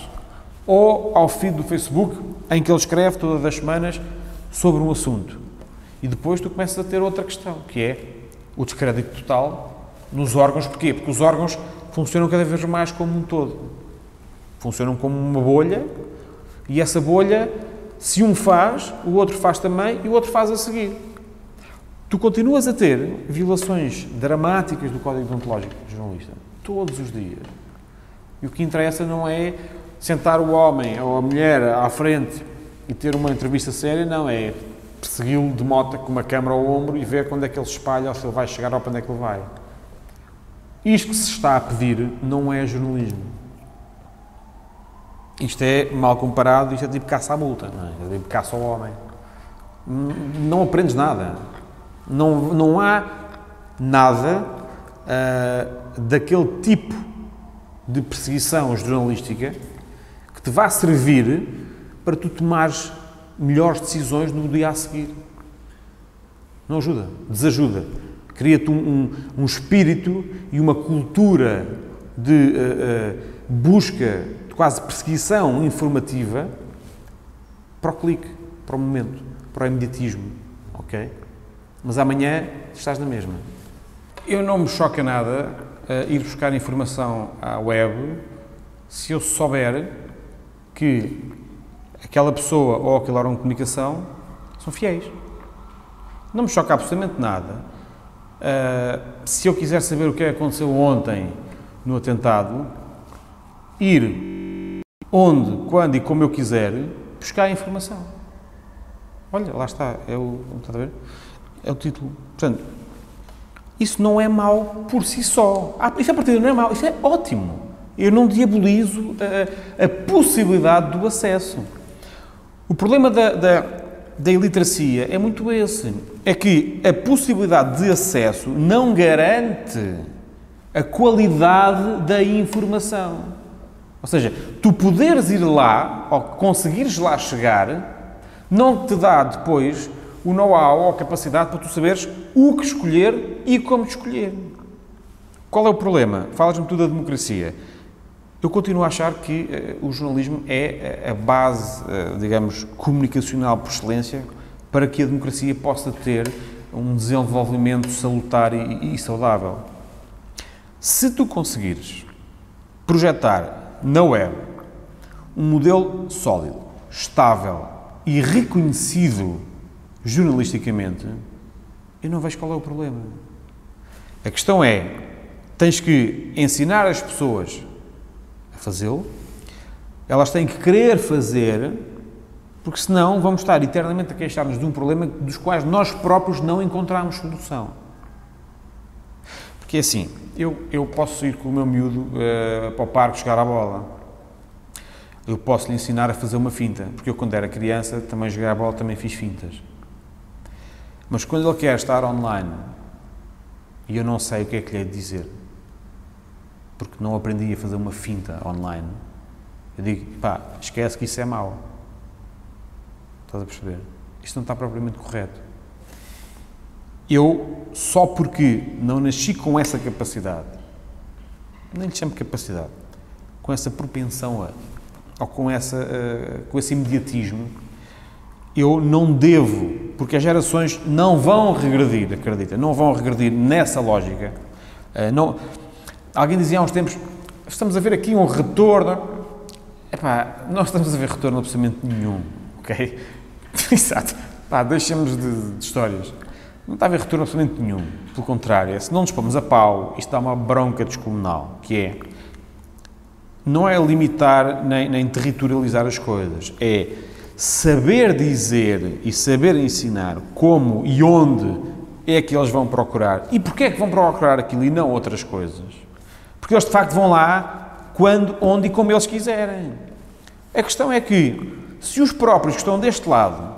ou ao feed do Facebook em que ele escreve todas as semanas sobre um assunto. E depois tu começas a ter outra questão, que é o descrédito total nos órgãos. Porquê? Porque os órgãos funcionam cada vez mais como um todo. Funcionam como uma bolha e essa bolha, se um faz, o outro faz também e o outro faz a seguir. Tu continuas a ter violações dramáticas do Código Deontológico jornalista, todos os dias. E o que interessa não é sentar o homem ou a mulher à frente e ter uma entrevista séria, não, é persegui-lo de moto com uma câmera ao ombro e ver quando é que ele espalha ou se ele vai chegar ou para onde é que ele vai. Isto que se está a pedir não é jornalismo. Isto é, mal comparado, isto é tipo caça à multa, não é? é tipo caça ao homem. Não aprendes nada. Não, não há nada uh, daquele tipo de perseguição jornalística que te vá servir para tu tomares melhores decisões no dia a seguir. Não ajuda, desajuda. Cria-te um, um, um, espírito e uma cultura de uh, uh, busca, de quase perseguição informativa para o clique, para o momento, para o imediatismo. Ok? Mas amanhã estás na mesma. Eu não me choca nada uh, ir buscar informação à web se eu souber que aquela pessoa ou aquele órgão de comunicação são fiéis. Não me choca absolutamente nada. Uh, se eu quiser saber o que aconteceu ontem no atentado, ir onde, quando e como eu quiser buscar a informação. Olha, lá está, é o, está a ver? É o título. Portanto, isso não é mau por si só. Ah, isso a partir não é mau, isso é ótimo. Eu não diabolizo a, a possibilidade do acesso. O problema da, da, da iliteracia é muito esse. É que a possibilidade de acesso não garante a qualidade da informação. Ou seja, tu poderes ir lá, ou conseguires lá chegar, não te dá depois o know-how ou a capacidade para tu saberes o que escolher e como escolher. Qual é o problema? Falas-me tudo da democracia. Eu continuo a achar que uh, o jornalismo é a base, uh, digamos, comunicacional por excelência para que a democracia possa ter um desenvolvimento salutar e, e saudável. Se tu conseguires projetar na web um modelo sólido, estável e reconhecido jornalisticamente, eu não vejo qual é o problema. A questão é, tens que ensinar as pessoas a fazê-lo, elas têm que querer fazer, porque senão vamos estar eternamente a queixar-nos de um problema dos quais nós próprios não encontramos solução. Porque é assim, eu, eu posso ir com o meu miúdo uh, para o parque jogar a bola. Eu posso lhe ensinar a fazer uma finta, porque eu quando era criança também joguei a bola, também fiz fintas. Mas quando ele quer estar online e eu não sei o que é que lhe é de dizer, porque não aprendi a fazer uma finta online, eu digo, pá, esquece que isso é mau. Estás a perceber? Isto não está propriamente correto. Eu, só porque não nasci com essa capacidade, nem lhe chamo capacidade, com essa propensão a, ou com, essa, uh, com esse imediatismo, eu não devo, porque as gerações não vão regredir, acredita, não vão regredir nessa lógica. Uh, não, alguém dizia há uns tempos, estamos a ver aqui um retorno. Epá, não estamos a ver retorno absolutamente nenhum, ok? Exato. Pá, deixemos de, de histórias. Não está a haver retorno absolutamente nenhum. Pelo contrário, é, se não nos pomos a pau, isto dá uma bronca descomunal, que é, não é limitar nem, nem territorializar as coisas, é saber dizer e saber ensinar como e onde é que eles vão procurar e porquê é que vão procurar aquilo e não outras coisas. Porque eles de facto vão lá quando, onde e como eles quiserem. A questão é que, se os próprios que estão deste lado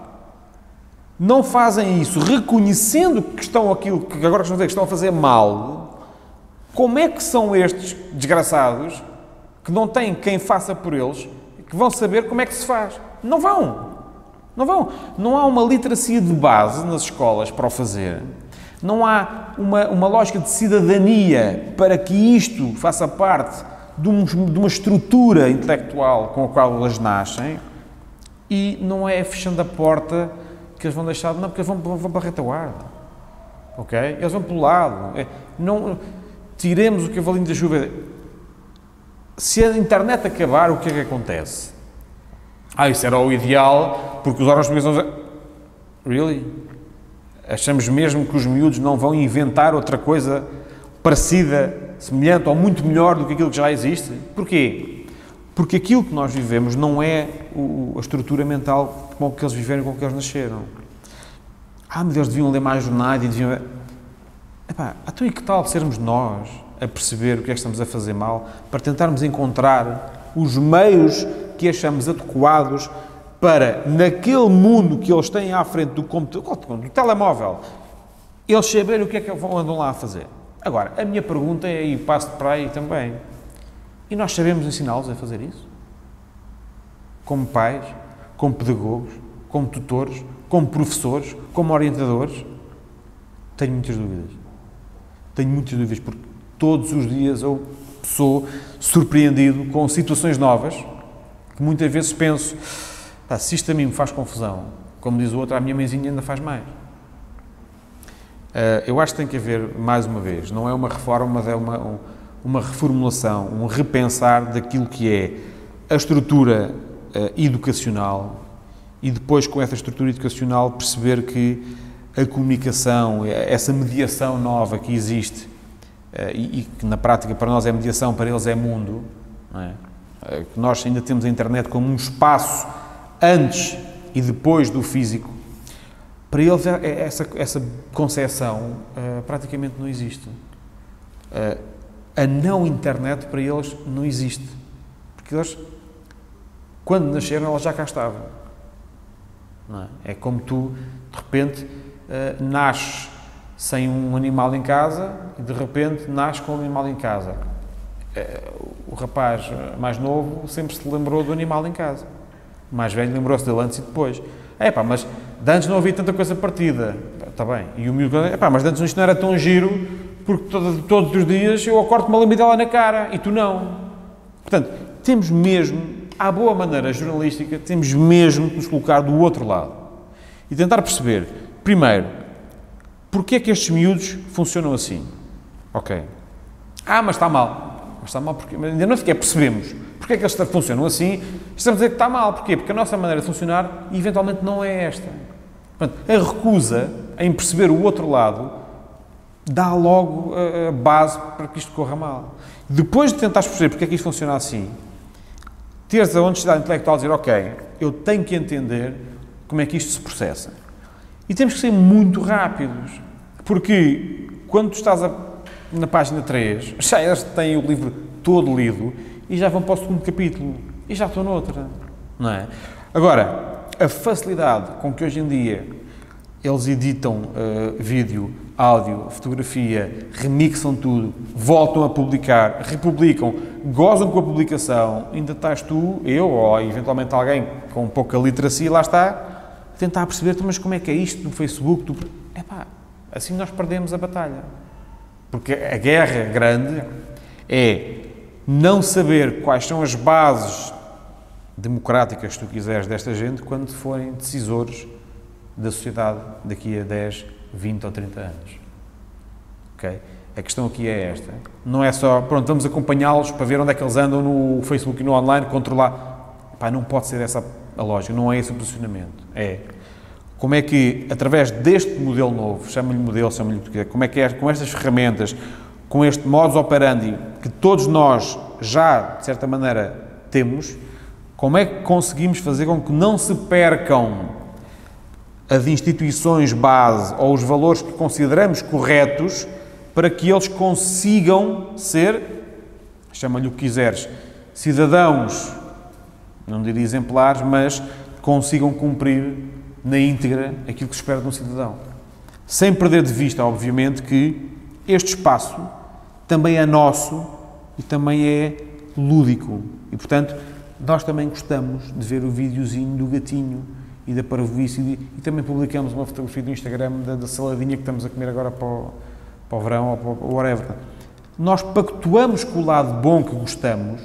não fazem isso reconhecendo que estão aquilo que agora estão a, que estão a fazer mal, como é que são estes desgraçados que não têm quem faça por eles que vão saber como é que se faz? Não vão. Não vão. Não há uma literacia de base nas escolas para o fazer. Não há uma, uma lógica de cidadania para que isto faça parte de, um, de uma estrutura intelectual com a qual elas nascem e não é fechando a porta que eles vão deixar, não, porque eles vão, vão para a retaguarda. Ok? Eles vão pelo lado. É, não, tiremos o cavalinho da chuva. Se a internet acabar, o que é que acontece? Ah, isso era o ideal, porque os órgãos públicos vão Really? Achamos mesmo que os miúdos não vão inventar outra coisa parecida, semelhante ou muito melhor do que aquilo que já existe? Porquê? Porque aquilo que nós vivemos não é o, a estrutura mental com que eles viveram, com que eles nasceram. Ah, mas eles deviam ler mais jornais e deviam... Epá, então e que tal sermos nós a perceber o que é que estamos a fazer mal para tentarmos encontrar os meios que achamos adequados para, naquele mundo que eles têm à frente do computador, do telemóvel, eles saberem o que é que andam lá a fazer. Agora, a minha pergunta é, e passo para aí também, e nós sabemos ensiná-los a fazer isso? Como pais, como pedagogos, como tutores, como professores, como orientadores? Tenho muitas dúvidas. Tenho muitas dúvidas, porque todos os dias eu sou surpreendido com situações novas que muitas vezes penso, se isto a mim me faz confusão, como diz o outro, a minha mãezinha ainda faz mais. Uh, eu acho que tem que haver, mais uma vez, não é uma reforma, mas é uma, um, uma reformulação, um repensar daquilo que é a estrutura uh, educacional e depois, com essa estrutura educacional, perceber que a comunicação, essa mediação nova que existe uh, e, e, que na prática para nós é mediação, para eles é mundo, é? Uh, que nós ainda temos a internet como um espaço antes e depois do físico, para eles é, é essa, essa concepção praticamente não existe a não internet para eles não existe. Porque eles, quando nasceram, já cá estava. É? é? como tu, de repente, uh, nasces sem um animal em casa e de repente nasces com um animal em casa. Uh, o rapaz mais novo sempre se lembrou do animal em casa. O mais velho lembrou-se dele antes e depois. É pá, mas de antes não havia tanta coisa partida. Está bem. E o miúdo, é pá, mas de antes isto não era tão giro porque todo, todos os dias eu acordo uma lambida lá na cara e tu não. Portanto, temos mesmo, à boa maneira jornalística, temos mesmo que nos colocar do outro lado e tentar perceber, primeiro, porque é que estes miúdos funcionam assim? Ok. Ah, mas está mal. Mas está mal porque ainda não sequer percebemos porque é que eles funcionam assim. Estamos a dizer que está mal. Porquê? Porque a nossa maneira de funcionar eventualmente não é esta. Portanto, a recusa em perceber o outro lado dá logo a base para que isto corra mal. Depois de tentar perceber porque é que isto funciona assim, teres a honestidade intelectual de dizer, ok, eu tenho que entender como é que isto se processa. E temos que ser muito rápidos, porque quando estás a, na página 3, já eles têm o livro todo lido e já vão para o segundo capítulo e já estou noutra, não é? Agora, a facilidade com que hoje em dia eles editam uh, vídeo, áudio, fotografia, remixam tudo, voltam a publicar, republicam, gozam com a publicação, ainda estás tu, eu ou eventualmente alguém com pouca literacia, lá está, tentar perceber mas como é que é isto no Facebook? Tu... Epá, assim nós perdemos a batalha. Porque a guerra grande é não saber quais são as bases democráticas, se tu quiseres, desta gente quando forem decisores da sociedade daqui a 10, 20 ou 30 anos. Ok? A questão aqui é esta. Não é só, pronto, vamos acompanhá-los para ver onde é que eles andam no Facebook e no online, controlar. Pá, não pode ser essa a lógica, não é esse o posicionamento. É como é que, através deste modelo novo, chama-lhe modelo, chama-lhe o que quiser, como é que é, com estas ferramentas, com este modus operandi que todos nós já, de certa maneira, temos, como é que conseguimos fazer com que não se percam as instituições base ou os valores que consideramos corretos para que eles consigam ser, chama-lhe o que quiseres, cidadãos, não diria exemplares, mas consigam cumprir na íntegra aquilo que se espera de um cidadão. Sem perder de vista, obviamente, que este espaço também é nosso e também é lúdico. E, portanto, nós também gostamos de ver o videozinho do gatinho e da parvoíce e, e também publicamos uma fotografia do Instagram da, da, saladinha que estamos a comer agora para o, para o verão ou para o whatever. Nós pactuamos com o lado bom que gostamos,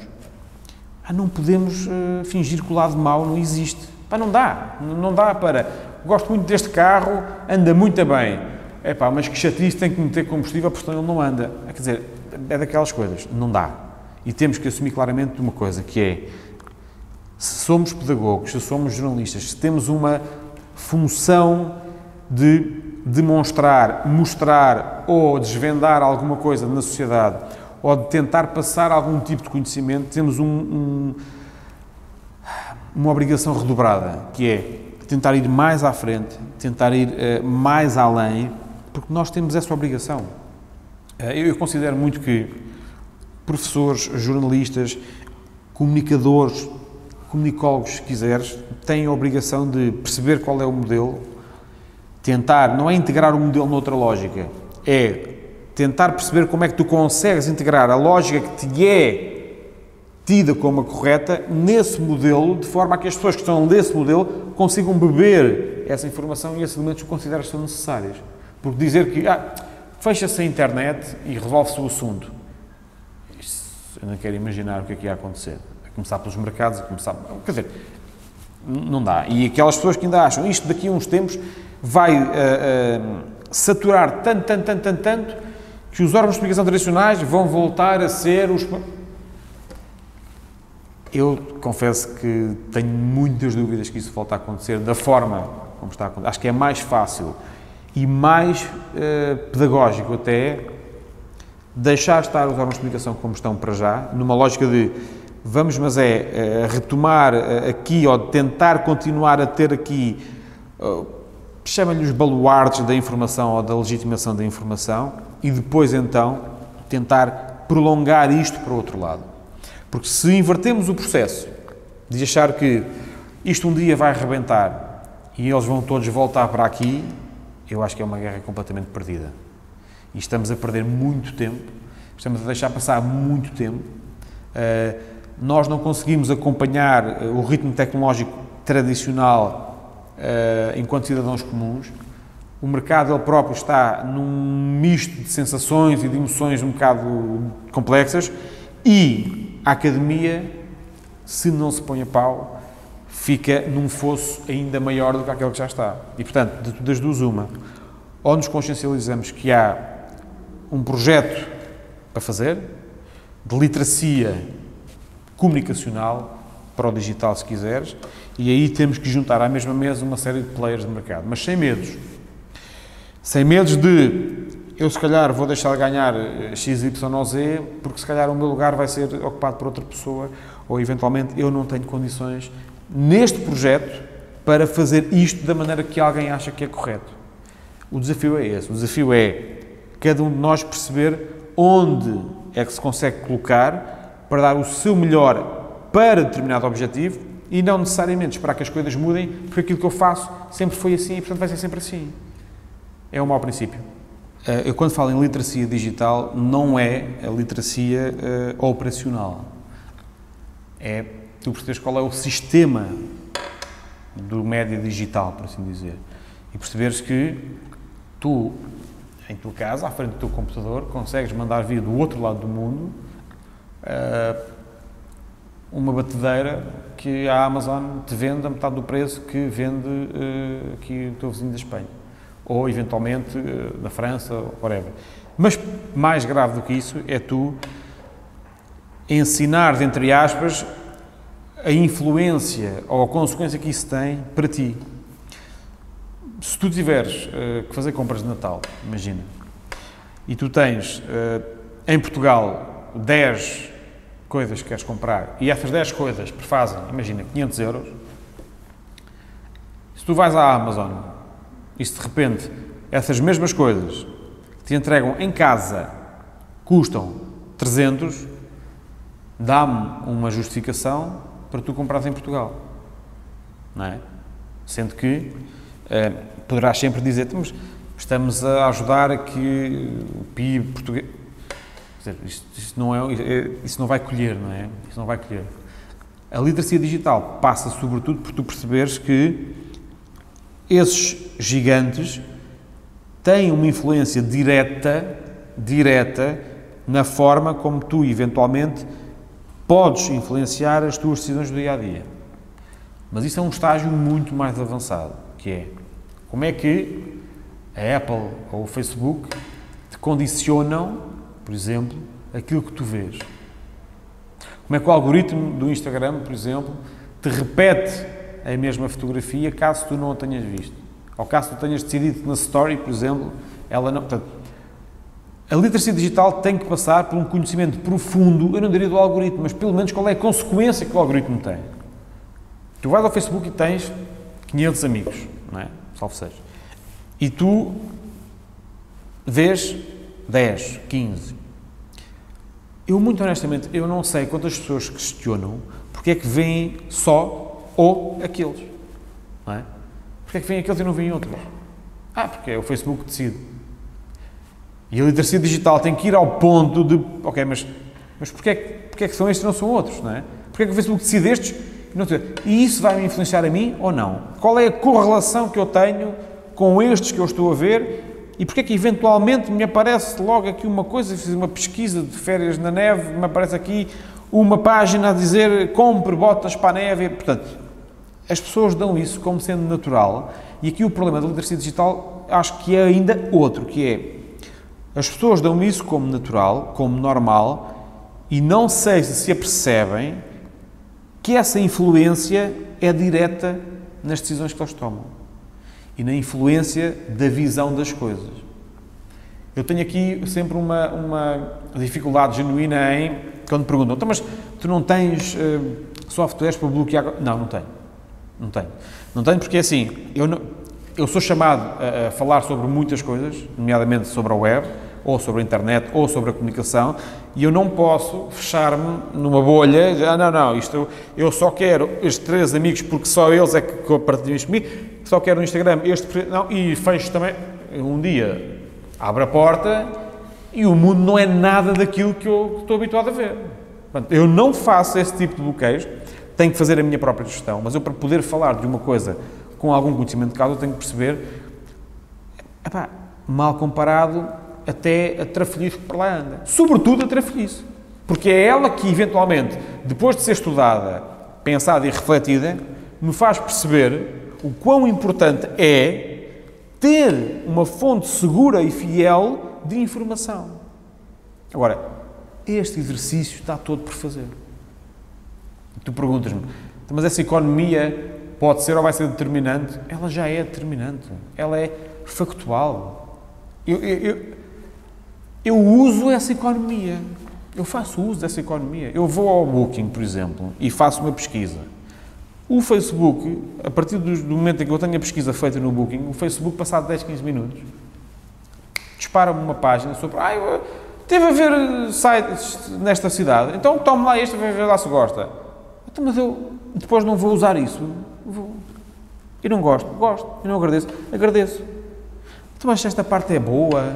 ah, não podemos uh, fingir que o lado mau não existe. Pá, não dá. Não dá para. Gosto muito deste carro, anda muito bem. É pá, mas que chatice, tem que meter combustível, porque senão ele não anda. Quer dizer, é daquelas coisas. Não dá. E temos que assumir claramente uma coisa, que é, se somos pedagogos, se somos jornalistas, se temos uma função de demonstrar, mostrar ou desvendar alguma coisa na sociedade, ou de tentar passar algum tipo de conhecimento, temos um, um, uma obrigação redobrada, que é tentar ir mais à frente, tentar ir uh, mais além, porque nós temos essa obrigação. Uh, eu considero muito que professores, jornalistas, comunicadores, comunicólogos, se quiseres, têm a obrigação de perceber qual é o modelo, tentar, não é integrar o modelo noutra lógica, é tentar perceber como é que tu consegues integrar a lógica que te é tida como a correta nesse modelo, de forma a que as pessoas que estão nesse modelo consigam beber essa informação e esses elementos que consideram que são necessários. Porque dizer que ah, fecha-se a internet e resolve-se o assunto, eu não quero imaginar o que é que ia acontecer. A começar pelos mercados, a começar. Quer dizer, não dá. E aquelas pessoas que ainda acham isto daqui a uns tempos vai uh, uh, saturar tanto, tanto, tanto, tanto, tanto, que os órgãos de comunicação tradicionais vão voltar a ser os. Eu confesso que tenho muitas dúvidas que isso volte a acontecer da forma como está a acontecer. Acho que é mais fácil e mais uh, pedagógico até deixar estar os órgãos de comunicação como estão para já, numa lógica de vamos, mas é, retomar eh, aqui ou tentar continuar a ter aqui, uh, chama-lhe os baluartes da informação ou da legitimação da informação e depois então tentar prolongar isto para o outro lado. Porque se invertemos o processo de achar que isto um dia vai arrebentar e eles vão todos voltar para aqui, eu acho que é uma guerra completamente perdida. E estamos a perder muito tempo, estamos a deixar passar muito tempo. Uh, nós não conseguimos acompanhar uh, o ritmo tecnológico tradicional uh, enquanto cidadãos comuns. O mercado ele próprio está num misto de sensações e de emoções um bocado complexas e a academia, se não se põe a pau, fica num fosso ainda maior do que aquele que já está. E, portanto, de- das duas, uma. Ou nos consciencializamos que há um projeto para fazer, de literacia comunicacional, para o digital, se quiseres, e aí temos que juntar à mesma mesa uma série de players de mercado, mas sem medos. Sem medos de eu, se calhar, vou deixar de ganhar eh, X, Y ou Z, porque se calhar o meu lugar vai ser ocupado por outra pessoa, ou eventualmente eu não tenho condições neste projeto para fazer isto da maneira que alguém acha que é correto. O desafio é esse. O desafio é cada um de nós perceber onde é que se consegue colocar para dar o seu melhor para determinado objetivo e não necessariamente esperar que as coisas mudem, porque aquilo que eu faço sempre foi assim e, portanto, vai ser sempre assim. É um mau princípio. Eh, Eu, quando falo em literacia digital, não é a literacia eh, operacional. É tu perceberes qual é o sistema do média digital, por assim dizer. E perceberes que tu, em tua casa, à frente do teu computador, consegues mandar vir do outro lado do mundo eh, uma batedeira que a Amazon te vende a metade do preço que vende eh, aqui o teu vizinho da Espanha. Ou, eventualmente, eh, da França, whatever. Mas, mais grave do que isso, é tu ensinar, entre aspas, a influência ou a consequência que isso tem para ti. Se tu tiveres eh, que fazer compras de Natal, imagina, e tu tens eh, em Portugal 10 coisas que queres comprar e essas 10 coisas prefazem, imagina, 500 euros, se tu vais à Amazon e se de repente essas mesmas coisas que te entregam em casa custam 300, dá-me uma justificação para tu comprares em Portugal. Não é? Sendo que eh, poderás sempre dizer, mas estamos a ajudar a que o PIB português. Isto, isto não é, isso não vai colher, não é? Isso não vai colher. A literacia digital passa sobretudo por tu perceberes que esses gigantes têm uma influência direta, direta, na forma como tu, eventualmente, podes influenciar as tuas decisões do dia a dia. Mas isso é um estágio muito mais avançado, que é como é que a Apple ou o Facebook te condicionam, por exemplo, aquilo que tu vês. Como é que o algoritmo do Instagram, por exemplo, te repete a mesma fotografia caso tu não a tenhas visto. Ou caso tu tenhas decidido que na story, por exemplo, ela não. Portanto, a literacia digital tem que passar por um conhecimento profundo, eu não diria do algoritmo, mas pelo menos qual é a consequência que o algoritmo tem. Tu vais ao Facebook e tens 500 amigos, não é? Salve seja. E tu vês 10, 15. Eu, muito honestamente, eu não sei quantas pessoas questionam porque é que veem só ou aqueles, não é? Porque é que veem aqueles e não veem outros? Ah, porque é o Facebook decide. E a literacia digital tem que ir ao ponto de, ok, mas, mas porquê, é que, porquê é que são estes e não são outros, não é? Porquê é que o Facebook decide estes e não outros? E isso vai me influenciar a mim ou não? Qual é a correlação que eu tenho com estes que eu estou a ver e porquê é que eventualmente me aparece logo aqui uma coisa, fiz uma pesquisa de férias na neve, me aparece aqui uma página a dizer compre botas para a neve, portanto, as pessoas dão isso como sendo natural e aqui o problema da literacia digital acho que é ainda outro, que é as pessoas dão isso como natural, como normal, e não sei se se apercebem que essa influência é direta nas decisões que eles tomam e na influência da visão das coisas. Eu tenho aqui sempre uma, uma dificuldade genuína em quando perguntam, então, mas tu não tens uh, softwares para bloquear. Não, não tenho. Não tenho. Não tenho porque assim, eu, não, eu sou chamado a, a falar sobre muitas coisas, nomeadamente sobre a web, ou sobre a internet, ou sobre a comunicação, e eu não posso fechar-me numa bolha, ah, não, não, isto, eu só quero estes três amigos porque só eles é que compartilham isto comigo, só quero no Instagram este, não, e fecho também, um dia abre a porta e o mundo não é nada daquilo que eu estou habituado a ver. Portanto, eu não faço esse tipo de bloqueios, tenho que fazer a minha própria gestão, mas eu para poder falar de uma coisa com algum conhecimento de causa, eu tenho que perceber, epá, mal comparado, até a trafolhice que por lá anda. Sobretudo a trafolhice. Porque é ela que, eventualmente, depois de ser estudada, pensada e refletida, me faz perceber o quão importante é ter uma fonte segura e fiel de informação. Agora, este exercício está todo por fazer. Tu perguntas-me, mas essa economia pode ser ou vai ser determinante? Ela já é determinante. Ela é factual. Eu, eu, eu, eu uso essa economia. Eu faço uso dessa economia. Eu vou ao Booking, por exemplo, e faço uma pesquisa. O Facebook, a partir do, momento em que eu tenho a pesquisa feita no Booking, o Facebook, passado 10, 15 minutos, dispara-me uma página sobre. Ah, eu, teve a ver sites nesta cidade, então tome lá este, vai ver lá se gosta. Então, mas eu depois não vou usar isso. Vou. Eu não gosto, gosto. Eu não agradeço, agradeço. Então, mas esta parte é boa,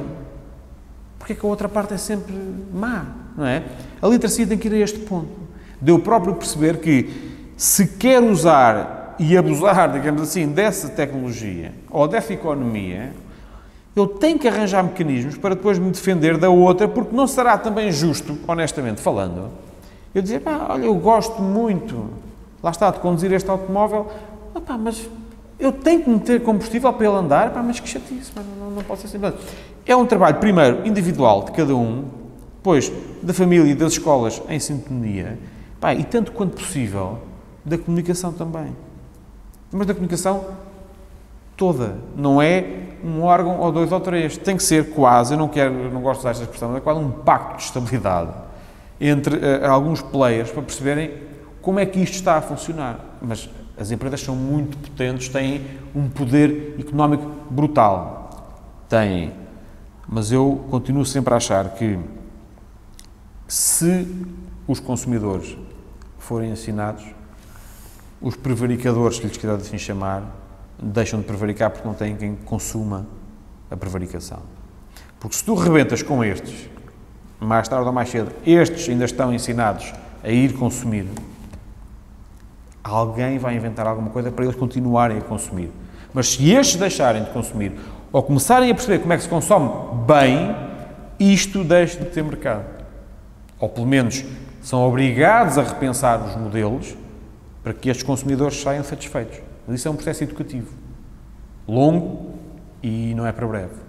porque é que a outra parte é sempre má, não é? A literacia tem que ir a este ponto. De eu próprio perceber que se quer usar e abusar, digamos assim, dessa tecnologia ou dessa economia, eu tenho que arranjar mecanismos para depois me defender da outra, porque não será também justo, honestamente falando, eu dizer, pá, olha, eu gosto muito, lá está, de conduzir este automóvel, pá, mas eu tenho que meter combustível para ele andar, pá, mas que chatice, não, não, não ser assim. É um trabalho, primeiro, individual de cada um, depois, da família e das escolas em sintonia, pá, e tanto quanto possível, da comunicação também. Mas da comunicação toda, não é um órgão ou dois ou três, tem que ser quase, eu não quero, não gosto de usar esta expressão, mas é quase um pacto de estabilidade entre uh, alguns players para perceberem como é que isto está a funcionar. Mas as empresas são muito potentes, têm um poder económico brutal. Têm. Mas eu continuo sempre a achar que se os consumidores forem ensinados, os prevaricadores, se lhes quiser assim chamar, deixam de prevaricar porque não têm quem consuma a prevaricação. Porque se tu rebentas com estes, mais tarde ou mais cedo, estes ainda estão ensinados a ir consumir, alguém vai inventar alguma coisa para eles continuarem a consumir. Mas se estes deixarem de consumir ou começarem a perceber como é que se consome bem, isto deixa de ter mercado. Ou pelo menos são obrigados a repensar os modelos para que estes consumidores saiam satisfeitos. Mas isso é um processo educativo. Longo e não é para breve.